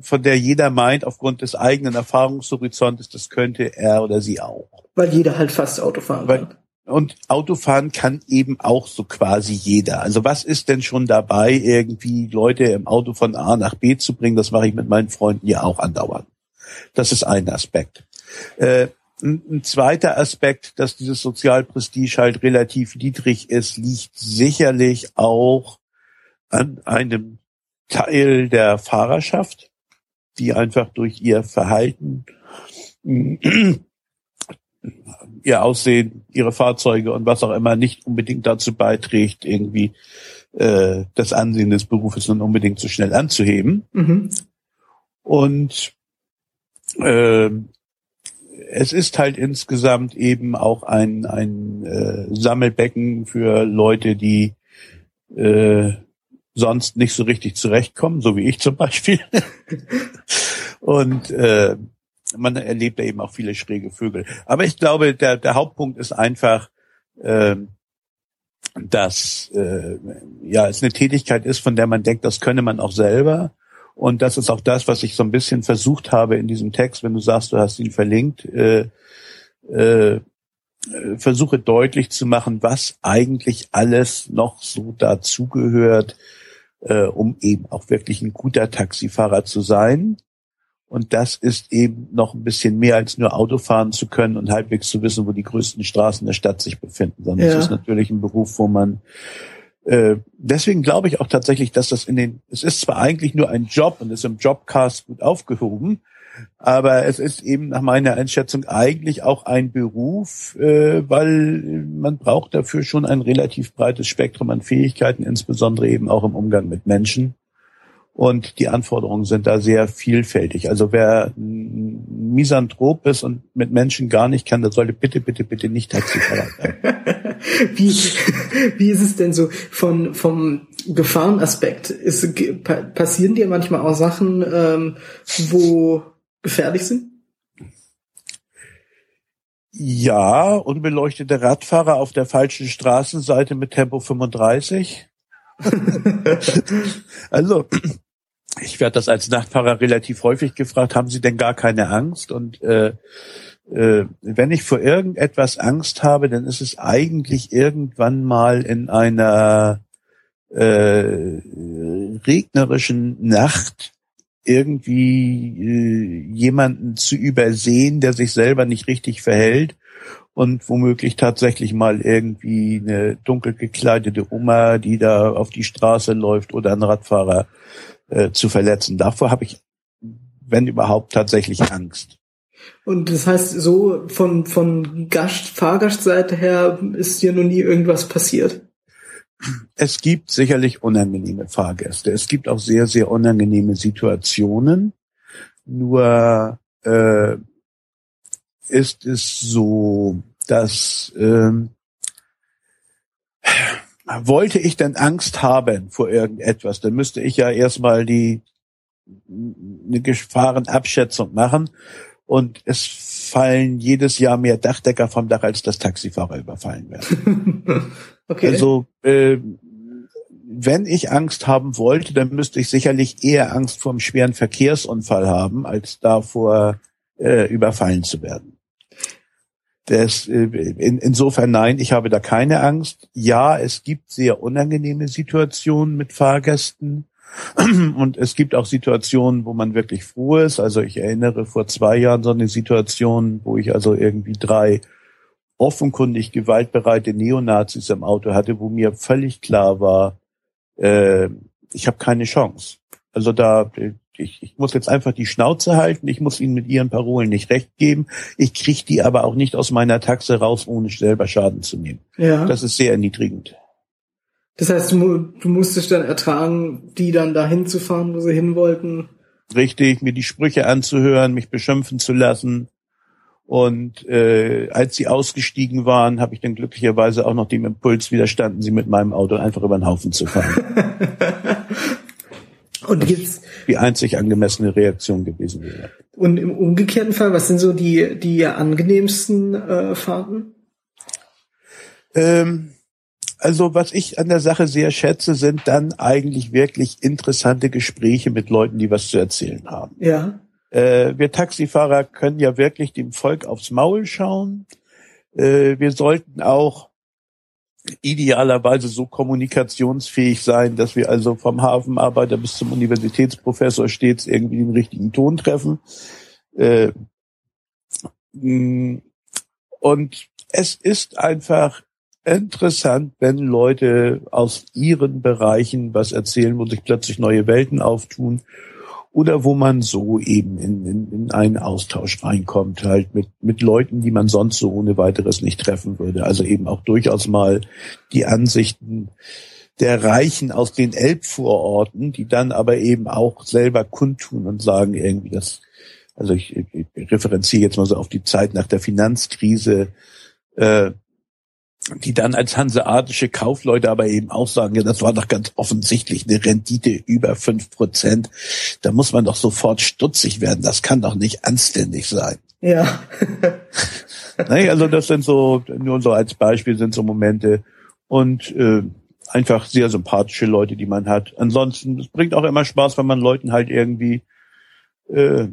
von der jeder meint, aufgrund des eigenen Erfahrungshorizontes, das könnte er oder sie auch. Weil jeder halt fast Auto fahren weil, kann. Und Autofahren kann eben auch so quasi jeder. Also was ist denn schon dabei, irgendwie Leute im Auto von A nach B zu bringen? Das mache ich mit meinen Freunden ja auch andauernd. Das ist ein Aspekt. Äh, ein zweiter Aspekt, dass dieses Sozialprestige halt relativ niedrig ist, liegt sicherlich auch an einem Teil der Fahrerschaft, die einfach durch ihr Verhalten ihr Aussehen, ihre Fahrzeuge und was auch immer nicht unbedingt dazu beiträgt, irgendwie äh, das Ansehen des Berufes nun unbedingt so schnell anzuheben. Mhm. Und äh, es ist halt insgesamt eben auch ein, ein äh, Sammelbecken für Leute, die äh, sonst nicht so richtig zurechtkommen, so wie ich zum Beispiel. Und äh, man erlebt da eben auch viele schräge Vögel. Aber ich glaube, der, der Hauptpunkt ist einfach, äh, dass äh, ja es eine Tätigkeit ist, von der man denkt, das könne man auch selber. Und das ist auch das, was ich so ein bisschen versucht habe in diesem Text, wenn du sagst, du hast ihn verlinkt, äh, äh, versuche deutlich zu machen, was eigentlich alles noch so dazugehört, äh, um eben auch wirklich ein guter Taxifahrer zu sein. Und das ist eben noch ein bisschen mehr als nur Auto fahren zu können und halbwegs zu wissen, wo die größten Straßen der Stadt sich befinden, sondern ja. es ist natürlich ein Beruf, wo man äh, deswegen glaube ich auch tatsächlich, dass das in den, es ist zwar eigentlich nur ein Job und ist im Jobcast gut aufgehoben, aber es ist eben nach meiner Einschätzung eigentlich auch ein Beruf, äh, weil man braucht dafür schon ein relativ breites Spektrum an Fähigkeiten, insbesondere eben auch im Umgang mit Menschen. Und die Anforderungen sind da sehr vielfältig. Also wer Misanthrop ist und mit Menschen gar nicht kann, der sollte bitte, bitte, bitte nicht Taxifahrer sein. wie, wie ist es denn so von, vom Gefahrenaspekt? Ist, passieren dir manchmal auch Sachen, ähm, wo gefährlich sind? Ja, unbeleuchtete Radfahrer auf der falschen Straßenseite mit Tempo 35. also ich werde das als Nachtfahrer relativ häufig gefragt, haben Sie denn gar keine Angst? Und äh, äh, wenn ich vor irgendetwas Angst habe, dann ist es eigentlich irgendwann mal in einer äh, regnerischen Nacht irgendwie äh, jemanden zu übersehen, der sich selber nicht richtig verhält und womöglich tatsächlich mal irgendwie eine dunkel gekleidete Oma, die da auf die Straße läuft oder einen Radfahrer äh, zu verletzen. Davor habe ich, wenn überhaupt, tatsächlich Angst. Und das heißt, so von, von Gast, Fahrgastseite her ist dir noch nie irgendwas passiert? Es gibt sicherlich unangenehme Fahrgäste. Es gibt auch sehr, sehr unangenehme Situationen. Nur äh, ist es so, dass ähm, wollte ich denn Angst haben vor irgendetwas, dann müsste ich ja erstmal die eine Gefahrenabschätzung machen und es fallen jedes Jahr mehr Dachdecker vom Dach, als das Taxifahrer überfallen werden. okay. Also äh, wenn ich Angst haben wollte, dann müsste ich sicherlich eher Angst vor einem schweren Verkehrsunfall haben, als davor äh, überfallen zu werden. Das, äh, in, insofern nein, ich habe da keine Angst. Ja, es gibt sehr unangenehme Situationen mit Fahrgästen. Und es gibt auch Situationen, wo man wirklich froh ist. Also ich erinnere vor zwei Jahren so eine Situation, wo ich also irgendwie drei offenkundig gewaltbereite Neonazis im Auto hatte, wo mir völlig klar war, äh, ich habe keine Chance. Also da, ich, ich muss jetzt einfach die Schnauze halten, ich muss ihnen mit ihren Parolen nicht recht geben, ich kriege die aber auch nicht aus meiner Taxe raus, ohne selber Schaden zu nehmen. Ja. Das ist sehr erniedrigend. Das heißt, du, du musstest dann ertragen, die dann dahin zu fahren, wo sie hin wollten. Richtig, mir die Sprüche anzuhören, mich beschimpfen zu lassen. Und äh, als sie ausgestiegen waren, habe ich dann glücklicherweise auch noch dem Impuls widerstanden, sie mit meinem Auto einfach über den Haufen zu fahren. Und gibt's die einzig angemessene Reaktion gewesen wäre. Und im umgekehrten Fall, was sind so die die angenehmsten äh, Fahrten? Ähm, also was ich an der Sache sehr schätze, sind dann eigentlich wirklich interessante Gespräche mit Leuten, die was zu erzählen haben. Ja. Äh, wir Taxifahrer können ja wirklich dem Volk aufs Maul schauen. Äh, wir sollten auch idealerweise so kommunikationsfähig sein, dass wir also vom Hafenarbeiter bis zum Universitätsprofessor stets irgendwie den richtigen Ton treffen. Äh, mm, und es ist einfach interessant, wenn Leute aus ihren Bereichen was erzählen, wo sich plötzlich neue Welten auftun oder wo man so eben in, in, in einen Austausch reinkommt, halt mit, mit Leuten, die man sonst so ohne weiteres nicht treffen würde. Also eben auch durchaus mal die Ansichten der Reichen aus den Elbvororten, die dann aber eben auch selber kundtun und sagen irgendwie, das, also ich, ich referenziere jetzt mal so auf die Zeit nach der Finanzkrise, äh, die dann als hanseatische Kaufleute aber eben auch sagen, ja, das war doch ganz offensichtlich eine Rendite über fünf Prozent. Da muss man doch sofort stutzig werden. Das kann doch nicht anständig sein. Ja. nee, also das sind so, nur so als Beispiel sind so Momente und äh, einfach sehr sympathische Leute, die man hat. Ansonsten, es bringt auch immer Spaß, wenn man Leuten halt irgendwie äh,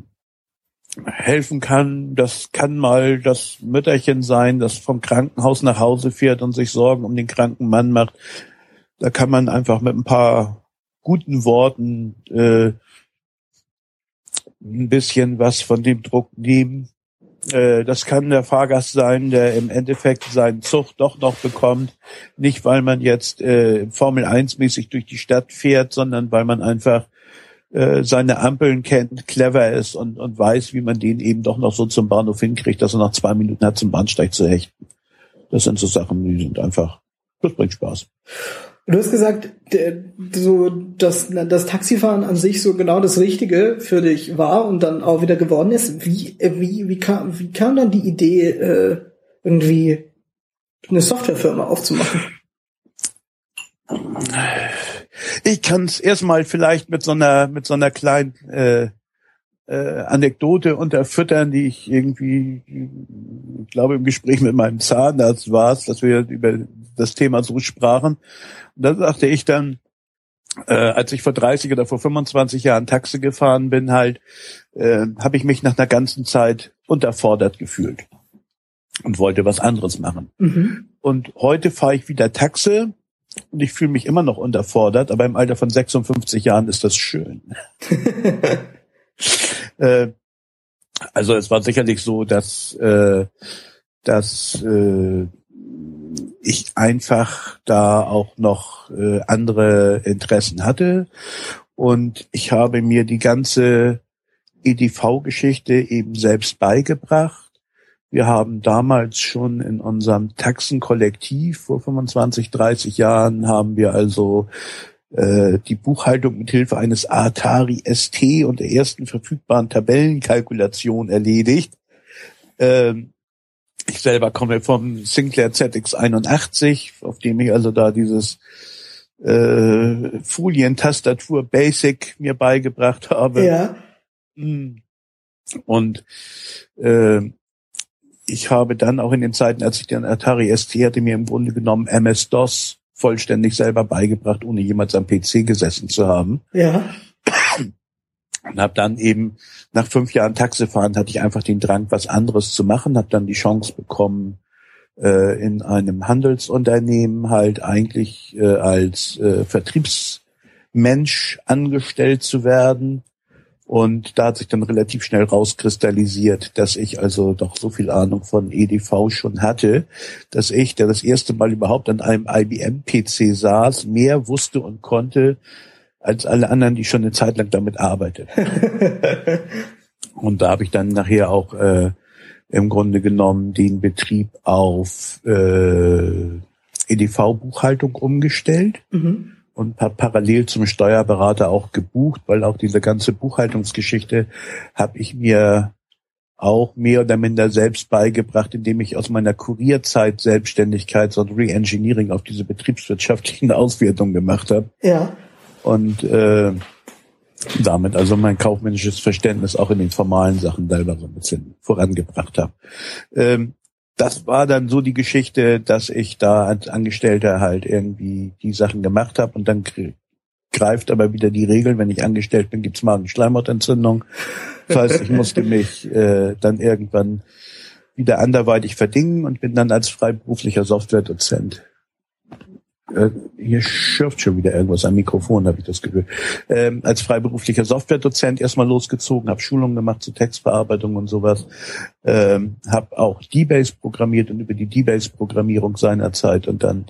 helfen kann. Das kann mal das Mütterchen sein, das vom Krankenhaus nach Hause fährt und sich Sorgen um den kranken Mann macht. Da kann man einfach mit ein paar guten Worten äh, ein bisschen was von dem Druck nehmen. Äh, das kann der Fahrgast sein, der im Endeffekt seinen Zug doch noch bekommt. Nicht, weil man jetzt äh, Formel 1 mäßig durch die Stadt fährt, sondern weil man einfach äh, seine Ampeln kennt, clever ist und, und weiß, wie man den eben doch noch so zum Bahnhof hinkriegt, dass er nach zwei Minuten hat, zum Bahnsteig zu hechten. Das sind so Sachen, die sind einfach, das bringt Spaß. Du hast gesagt, so dass das Taxifahren an sich so genau das Richtige für dich war und dann auch wieder geworden ist. Wie wie wie kam wie kam dann die Idee äh, irgendwie eine Softwarefirma aufzumachen? Ich kann es erstmal vielleicht mit so einer mit so einer kleinen äh, äh, Anekdote unterfüttern, die ich irgendwie, ich glaube im Gespräch mit meinem Zahnarzt war es, dass wir über das Thema so sprachen. Und da sagte ich dann, äh, als ich vor 30 oder vor 25 Jahren Taxi gefahren bin, halt, äh, habe ich mich nach einer ganzen Zeit unterfordert gefühlt und wollte was anderes machen. Mhm. Und heute fahre ich wieder Taxi und ich fühle mich immer noch unterfordert, aber im Alter von 56 Jahren ist das schön. äh, also es war sicherlich so, dass, äh, dass äh, ich einfach da auch noch äh, andere Interessen hatte. Und ich habe mir die ganze EDV-Geschichte eben selbst beigebracht. Wir haben damals schon in unserem Taxenkollektiv vor 25, 30 Jahren haben wir also äh, die Buchhaltung mit Hilfe eines Atari ST und der ersten verfügbaren Tabellenkalkulation erledigt. Ähm, ich selber komme vom Sinclair ZX81, auf dem ich also da dieses äh, Folientastatur Basic mir beigebracht habe. Ja. Hm. Und äh, ich habe dann auch in den Zeiten, als ich den Atari ST hatte, mir im Grunde genommen MS-DOS vollständig selber beigebracht, ohne jemals am PC gesessen zu haben. Ja und habe dann eben nach fünf Jahren Taxifahren hatte ich einfach den Drang, was anderes zu machen, habe dann die Chance bekommen, äh, in einem Handelsunternehmen halt eigentlich äh, als äh, Vertriebsmensch angestellt zu werden. Und da hat sich dann relativ schnell rauskristallisiert, dass ich also doch so viel Ahnung von EDV schon hatte, dass ich, der das erste Mal überhaupt an einem IBM-PC saß, mehr wusste und konnte als alle anderen, die schon eine Zeit lang damit arbeiteten. und da habe ich dann nachher auch äh, im Grunde genommen den Betrieb auf äh, EDV-Buchhaltung umgestellt mhm. Und parallel zum Steuerberater auch gebucht, weil auch diese ganze Buchhaltungsgeschichte habe ich mir auch mehr oder minder selbst beigebracht, indem ich aus meiner Kurierzeit Selbstständigkeit so ein Reengineering auf diese betriebswirtschaftlichen Auswertungen gemacht habe. Ja und äh, damit also mein kaufmännisches Verständnis auch in den formalen Sachen selber so ein bisschen vorangebracht habe. Ähm, das war dann so die Geschichte, dass ich da als Angestellter halt irgendwie die Sachen gemacht habe und dann greift aber wieder die Regel, wenn ich angestellt bin, gibt's Magen-Schleimhautentzündung. Das heißt, ich musste mich äh, dann irgendwann wieder anderweitig verdingen und bin dann als freiberuflicher Softwaredozent äh, hier schürft schon wieder irgendwas am Mikrofon, habe ich das Gefühl. Ähm, als freiberuflicher Softwaredozent erstmal losgezogen, habe Schulungen gemacht zu Textverarbeitung und sowas, ähm, habe auch D-Base programmiert und über die D-Base-Programmierung seinerzeit und dann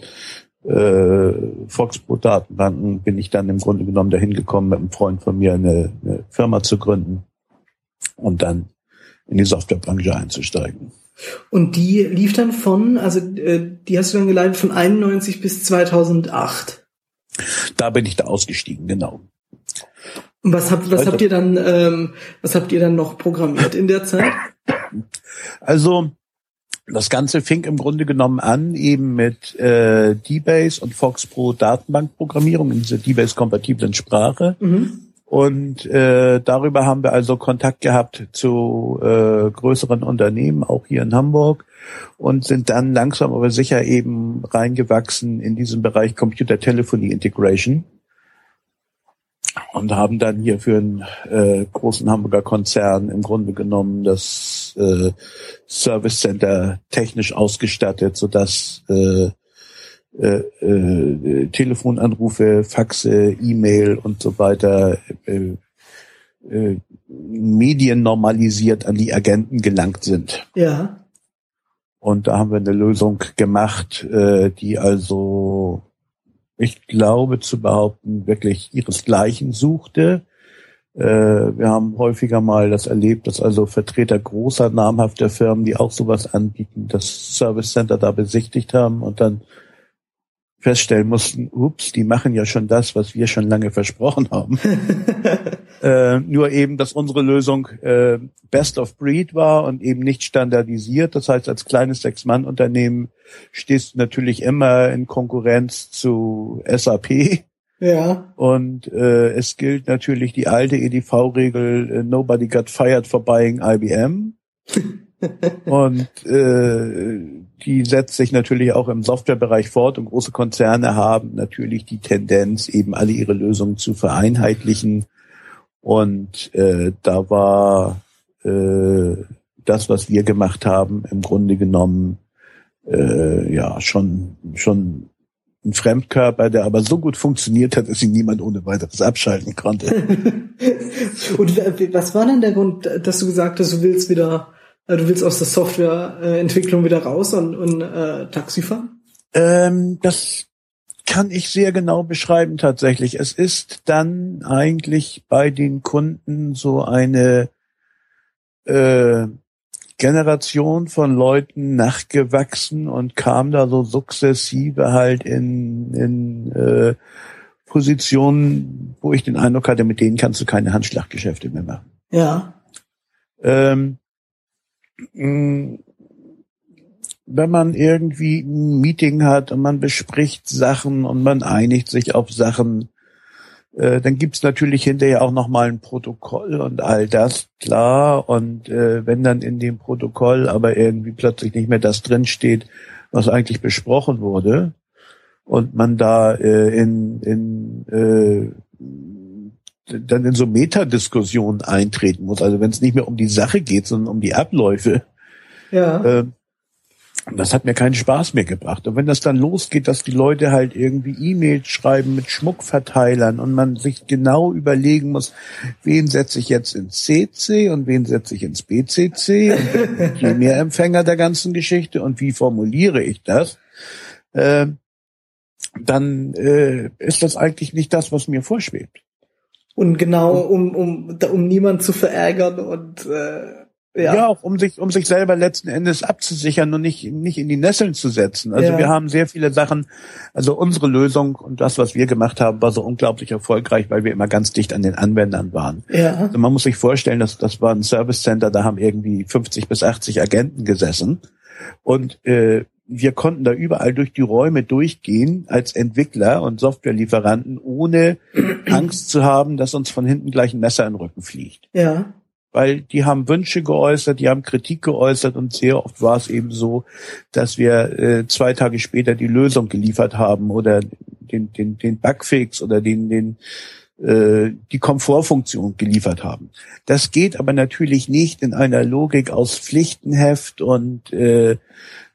äh, Foxpro-Datenbanken bin ich dann im Grunde genommen dahin gekommen, mit einem Freund von mir eine, eine Firma zu gründen und dann in die Softwarebranche einzusteigen. Und die lief dann von, also äh, die hast du dann geleitet von 91 bis 2008. Da bin ich da ausgestiegen, genau. Und was habt, was habt ihr dann, ähm, was habt ihr dann noch programmiert in der Zeit? Also das Ganze fing im Grunde genommen an eben mit äh, D-Base und FoxPro Datenbankprogrammierung in dieser D-Base-kompatiblen Sprache. Mhm. Und äh, darüber haben wir also Kontakt gehabt zu äh, größeren Unternehmen, auch hier in Hamburg, und sind dann langsam aber sicher eben reingewachsen in diesen Bereich Computer Telephony Integration. Und haben dann hier für einen äh, großen Hamburger Konzern im Grunde genommen das äh, Service Center technisch ausgestattet, sodass äh, äh, äh, Telefonanrufe, Faxe, E-Mail und so weiter äh, äh, mediennormalisiert an die Agenten gelangt sind. Ja. Und da haben wir eine Lösung gemacht, äh, die also, ich glaube zu behaupten, wirklich ihresgleichen suchte. Äh, wir haben häufiger mal das erlebt, dass also Vertreter großer namhafter Firmen, die auch sowas anbieten, das Service Center da besichtigt haben und dann feststellen mussten, ups, die machen ja schon das, was wir schon lange versprochen haben. äh, nur eben, dass unsere Lösung äh, Best of Breed war und eben nicht standardisiert. Das heißt, als kleines Sechs-Mann-Unternehmen stehst du natürlich immer in Konkurrenz zu SAP. Ja. Und äh, es gilt natürlich die alte EDV-Regel, äh, nobody got fired for buying IBM. und äh, die setzt sich natürlich auch im Softwarebereich fort und große Konzerne haben natürlich die Tendenz, eben alle ihre Lösungen zu vereinheitlichen. Und äh, da war äh, das, was wir gemacht haben, im Grunde genommen äh, ja schon schon ein Fremdkörper, der aber so gut funktioniert hat, dass ihn niemand ohne weiteres abschalten konnte. Und was war denn der Grund, dass du gesagt hast, du willst wieder, äh, du willst aus der Softwareentwicklung wieder raus und, und äh, Taxi fahren? Ähm, das kann ich sehr genau beschreiben tatsächlich. Es ist dann eigentlich bei den Kunden so eine äh, Generation von Leuten nachgewachsen und kam da so sukzessive halt in, in äh, Positionen, wo ich den Eindruck hatte, mit denen kannst du keine Handschlaggeschäfte mehr machen. Ja. Ähm, wenn man irgendwie ein Meeting hat und man bespricht Sachen und man einigt sich auf Sachen, äh, dann gibt's natürlich hinterher auch nochmal ein Protokoll und all das, klar. Und äh, wenn dann in dem Protokoll aber irgendwie plötzlich nicht mehr das drinsteht, was eigentlich besprochen wurde, und man da äh, in, in äh, dann in so Metadiskussionen eintreten muss. Also wenn es nicht mehr um die Sache geht, sondern um die Abläufe, ja. äh, das hat mir keinen Spaß mehr gebracht. Und wenn das dann losgeht, dass die Leute halt irgendwie E-Mails schreiben mit Schmuckverteilern und man sich genau überlegen muss, wen setze ich jetzt ins CC und wen setze ich ins BCC und je mehr Empfänger der ganzen Geschichte und wie formuliere ich das, äh, dann äh, ist das eigentlich nicht das, was mir vorschwebt. Und genau, um, um, um niemand zu verärgern und äh ja. ja, auch um sich, um sich selber letzten Endes abzusichern und nicht, nicht in die Nesseln zu setzen. Also ja. wir haben sehr viele Sachen, also unsere Lösung und das, was wir gemacht haben, war so unglaublich erfolgreich, weil wir immer ganz dicht an den Anwendern waren. Ja. Also man muss sich vorstellen, dass das war ein Service Center, da haben irgendwie 50 bis 80 Agenten gesessen und äh, wir konnten da überall durch die Räume durchgehen als Entwickler und Softwarelieferanten, ohne Angst zu haben, dass uns von hinten gleich ein Messer in den Rücken fliegt. Ja weil die haben Wünsche geäußert, die haben Kritik geäußert und sehr oft war es eben so, dass wir äh, zwei Tage später die Lösung geliefert haben oder den, den, den Bugfix oder den, den äh, die Komfortfunktion geliefert haben. Das geht aber natürlich nicht in einer Logik aus Pflichtenheft und äh,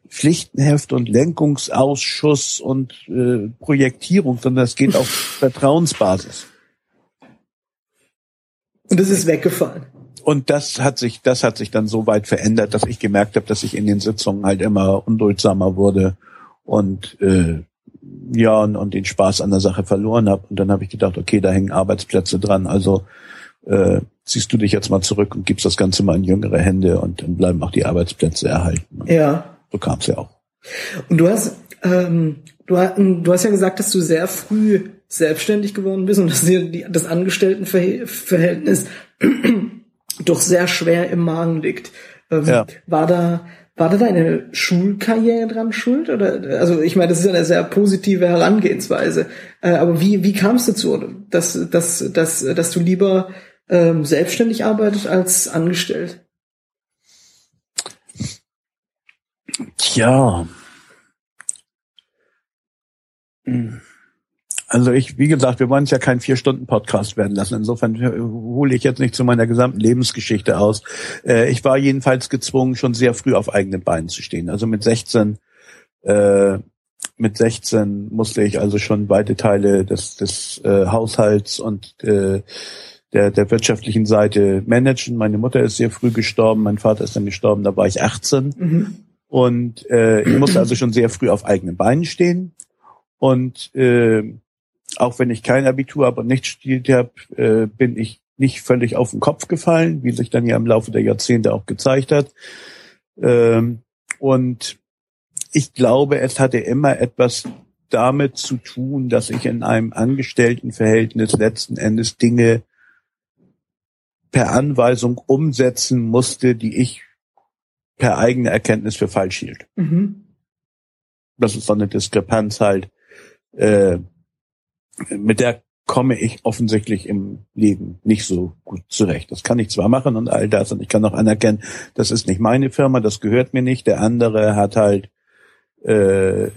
Pflichtenheft und Lenkungsausschuss und äh, Projektierung, sondern das geht auf Vertrauensbasis. Und das ist weggefallen und das hat sich, das hat sich dann so weit verändert, dass ich gemerkt habe, dass ich in den Sitzungen halt immer unduldsamer wurde und äh, ja und, und den Spaß an der Sache verloren habe. Und dann habe ich gedacht, okay, da hängen Arbeitsplätze dran, also äh, ziehst du dich jetzt mal zurück und gibst das Ganze mal in jüngere Hände und dann bleiben auch die Arbeitsplätze erhalten. Ja. So kam es ja auch. Und du hast, ähm, du, du hast ja gesagt, dass du sehr früh selbstständig geworden bist und dass dir das Angestelltenverhältnis doch sehr schwer im Magen liegt. Ähm, ja. War da war da deine Schulkarriere dran schuld? Oder also ich meine, das ist eine sehr positive Herangehensweise. Äh, aber wie wie kam es dazu, dass dass dass dass du lieber ähm, selbstständig arbeitest als angestellt? Tja. Hm. Also ich, wie gesagt, wir wollen es ja keinen Vier-Stunden-Podcast werden lassen. Insofern hole ich jetzt nicht zu meiner gesamten Lebensgeschichte aus. Äh, ich war jedenfalls gezwungen, schon sehr früh auf eigenen Beinen zu stehen. Also mit 16, äh, mit 16 musste ich also schon weite Teile des, des äh, Haushalts und äh, der, der wirtschaftlichen Seite managen. Meine Mutter ist sehr früh gestorben, mein Vater ist dann gestorben, da war ich 18. Mhm. Und äh, ich musste also schon sehr früh auf eigenen Beinen stehen. Und äh, auch wenn ich kein Abitur habe und nicht studiert habe, äh, bin ich nicht völlig auf den Kopf gefallen, wie sich dann ja im Laufe der Jahrzehnte auch gezeigt hat. Ähm, und ich glaube, es hatte immer etwas damit zu tun, dass ich in einem Angestelltenverhältnis letzten Endes Dinge per Anweisung umsetzen musste, die ich per eigene Erkenntnis für falsch hielt. Mhm. Das ist so eine Diskrepanz halt. Äh, mit der komme ich offensichtlich im Leben nicht so gut zurecht. Das kann ich zwar machen und all das und ich kann auch anerkennen, das ist nicht meine Firma, das gehört mir nicht. Der andere hat halt äh,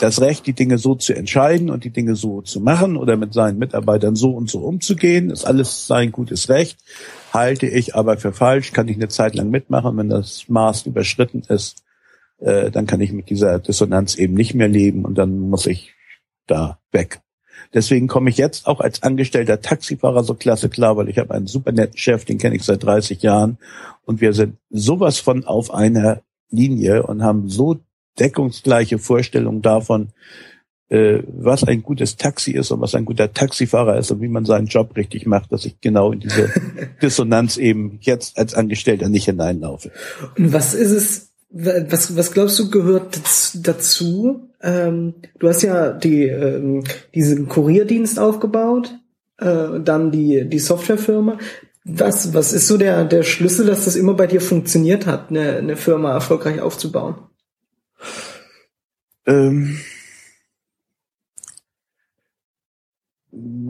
das Recht, die Dinge so zu entscheiden und die Dinge so zu machen oder mit seinen Mitarbeitern so und so umzugehen. ist alles sein gutes Recht. Halte ich aber für falsch, kann ich eine Zeit lang mitmachen. Wenn das Maß überschritten ist, äh, dann kann ich mit dieser Dissonanz eben nicht mehr leben und dann muss ich da weg. Deswegen komme ich jetzt auch als angestellter Taxifahrer so klasse klar, weil ich habe einen super netten Chef, den kenne ich seit 30 Jahren und wir sind sowas von auf einer Linie und haben so deckungsgleiche Vorstellungen davon, äh, was ein gutes Taxi ist und was ein guter Taxifahrer ist und wie man seinen Job richtig macht, dass ich genau in diese Dissonanz eben jetzt als Angestellter nicht hineinlaufe. Und was ist es, was, was glaubst du gehört dazu? Ähm, du hast ja die, ähm, diesen Kurierdienst aufgebaut, äh, dann die, die Softwarefirma. Was, was ist so der, der Schlüssel, dass das immer bei dir funktioniert hat, eine, eine Firma erfolgreich aufzubauen? Ähm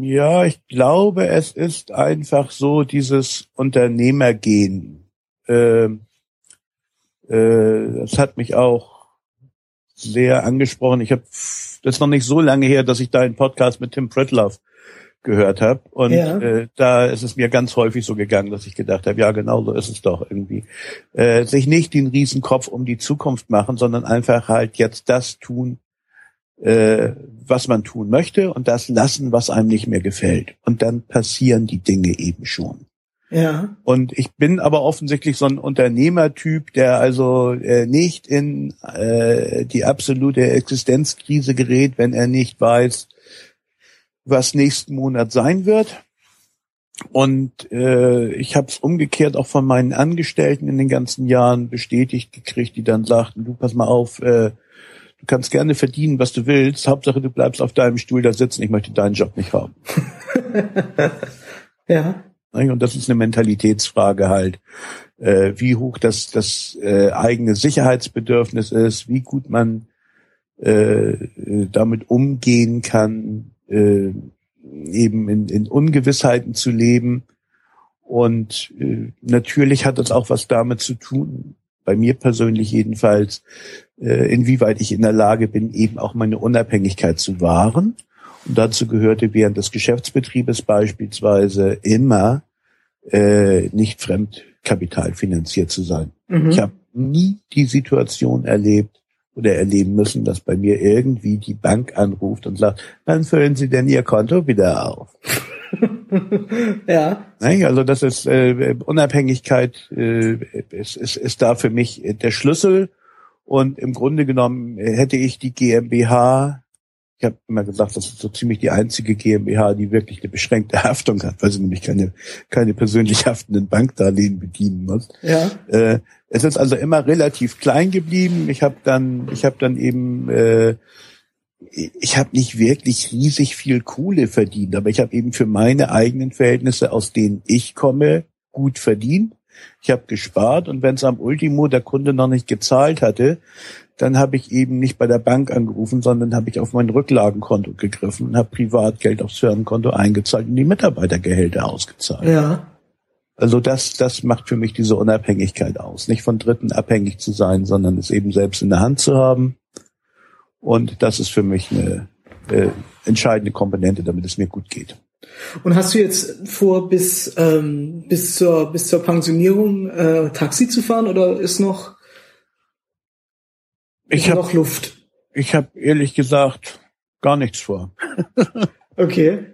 ja, ich glaube, es ist einfach so dieses Unternehmergehen. Ähm äh, das hat mich auch sehr angesprochen. Ich habe das ist noch nicht so lange her, dass ich da einen Podcast mit Tim Pritloff gehört habe. Und ja. äh, da ist es mir ganz häufig so gegangen, dass ich gedacht habe, ja, genau so ist es doch irgendwie. Äh, sich nicht den Riesenkopf um die Zukunft machen, sondern einfach halt jetzt das tun, äh, was man tun möchte und das lassen, was einem nicht mehr gefällt. Und dann passieren die Dinge eben schon. Ja. Und ich bin aber offensichtlich so ein Unternehmertyp, der also äh, nicht in äh, die absolute Existenzkrise gerät, wenn er nicht weiß, was nächsten Monat sein wird. Und äh, ich habe es umgekehrt auch von meinen Angestellten in den ganzen Jahren bestätigt gekriegt, die dann sagten, du pass mal auf, äh, du kannst gerne verdienen, was du willst. Hauptsache, du bleibst auf deinem Stuhl da sitzen. Ich möchte deinen Job nicht haben. ja. Und das ist eine Mentalitätsfrage halt, äh, wie hoch das, das äh, eigene Sicherheitsbedürfnis ist, wie gut man äh, damit umgehen kann, äh, eben in, in Ungewissheiten zu leben. Und äh, natürlich hat das auch was damit zu tun, bei mir persönlich jedenfalls, äh, inwieweit ich in der Lage bin, eben auch meine Unabhängigkeit zu wahren. Und dazu gehörte während des Geschäftsbetriebes beispielsweise immer äh, nicht Fremdkapital finanziert zu sein. Mhm. Ich habe nie die Situation erlebt, oder erleben müssen, dass bei mir irgendwie die Bank anruft und sagt, wann füllen Sie denn Ihr Konto wieder auf? ja. Also das ist äh, Unabhängigkeit äh, ist, ist, ist da für mich der Schlüssel. Und im Grunde genommen hätte ich die GmbH ich habe immer gesagt, das ist so ziemlich die einzige GmbH, die wirklich eine beschränkte Haftung hat, weil sie nämlich keine, keine persönlich haftenden Bankdarlehen bedienen muss. Ja. Äh, es ist also immer relativ klein geblieben. Ich habe dann, ich habe dann eben, äh, ich habe nicht wirklich riesig viel Kohle verdient, aber ich habe eben für meine eigenen Verhältnisse, aus denen ich komme, gut verdient. Ich habe gespart und wenn es am Ultimo der Kunde noch nicht gezahlt hatte, dann habe ich eben nicht bei der Bank angerufen, sondern habe ich auf mein Rücklagenkonto gegriffen und habe Privatgeld aufs Firmenkonto eingezahlt und die Mitarbeitergehälter ausgezahlt. Ja. Also das, das macht für mich diese Unabhängigkeit aus. Nicht von Dritten abhängig zu sein, sondern es eben selbst in der Hand zu haben. Und das ist für mich eine äh, entscheidende Komponente, damit es mir gut geht. Und hast du jetzt vor, bis, ähm, bis, zur, bis zur Pensionierung äh, Taxi zu fahren oder ist noch ich habe noch Luft. Ich habe ehrlich gesagt gar nichts vor. okay.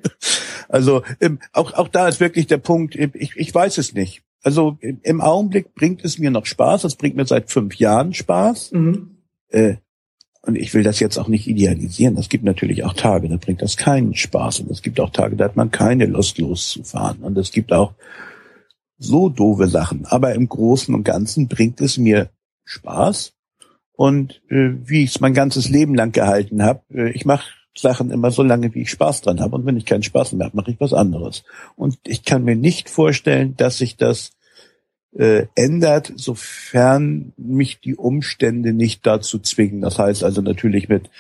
Also im, auch auch da ist wirklich der Punkt. Ich, ich weiß es nicht. Also im, im Augenblick bringt es mir noch Spaß. Es bringt mir seit fünf Jahren Spaß. Mhm. Äh, und ich will das jetzt auch nicht idealisieren. Es gibt natürlich auch Tage, da bringt das keinen Spaß. Und es gibt auch Tage, da hat man keine Lust loszufahren. Und es gibt auch so doofe Sachen. Aber im Großen und Ganzen bringt es mir Spaß und äh, wie ich es mein ganzes Leben lang gehalten habe. Äh, ich mache Sachen immer so lange, wie ich Spaß dran habe. Und wenn ich keinen Spaß mehr habe, mache ich was anderes. Und ich kann mir nicht vorstellen, dass sich das äh, ändert, sofern mich die Umstände nicht dazu zwingen. Das heißt also natürlich mit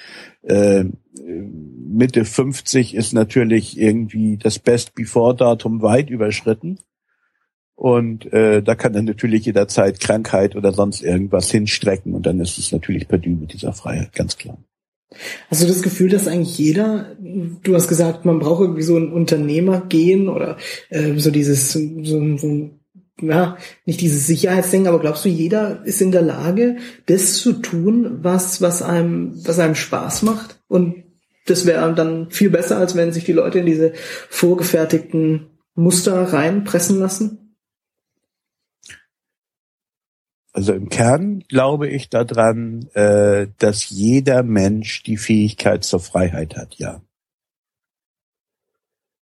äh, Mitte 50 ist natürlich irgendwie das Best-Before-Datum weit überschritten. Und äh, da kann dann natürlich jederzeit Krankheit oder sonst irgendwas hinstrecken und dann ist es natürlich perdu mit dieser Freiheit, ganz klar. Hast du das Gefühl, dass eigentlich jeder, du hast gesagt, man braucht irgendwie so ein Unternehmer gehen oder äh, so dieses, so, so ja, nicht dieses Sicherheitsdenken, aber glaubst du, jeder ist in der Lage, das zu tun, was, was einem, was einem Spaß macht? Und das wäre dann viel besser, als wenn sich die Leute in diese vorgefertigten Muster reinpressen lassen? Also im Kern glaube ich daran, äh, dass jeder Mensch die Fähigkeit zur Freiheit hat, ja.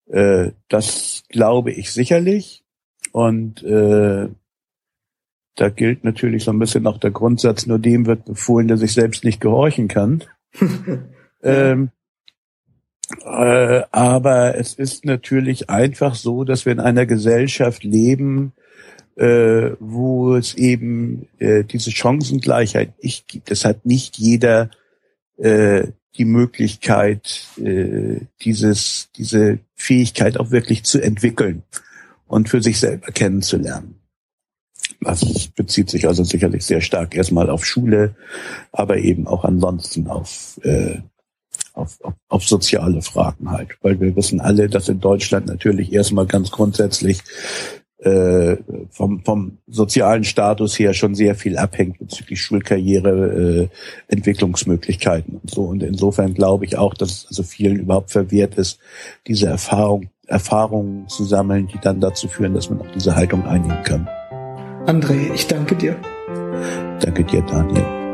Äh, das glaube ich sicherlich. Und äh, da gilt natürlich so ein bisschen auch der Grundsatz, nur dem wird befohlen, der sich selbst nicht gehorchen kann. ähm, äh, aber es ist natürlich einfach so, dass wir in einer Gesellschaft leben, äh, wo es eben äh, diese Chancengleichheit nicht gibt. Es hat nicht jeder äh, die Möglichkeit, äh, dieses, diese Fähigkeit auch wirklich zu entwickeln und für sich selber kennenzulernen. Das bezieht sich also sicherlich sehr stark erstmal auf Schule, aber eben auch ansonsten auf, äh, auf, auf, auf soziale Fragen halt. Weil wir wissen alle, dass in Deutschland natürlich erstmal ganz grundsätzlich äh, vom, vom sozialen Status her schon sehr viel abhängt bezüglich Schulkarriere, äh, Entwicklungsmöglichkeiten und so. Und insofern glaube ich auch, dass es also vielen überhaupt verwehrt ist, diese Erfahrung Erfahrungen zu sammeln, die dann dazu führen, dass man auch diese Haltung einnehmen kann. André, ich danke dir. Danke dir, Daniel.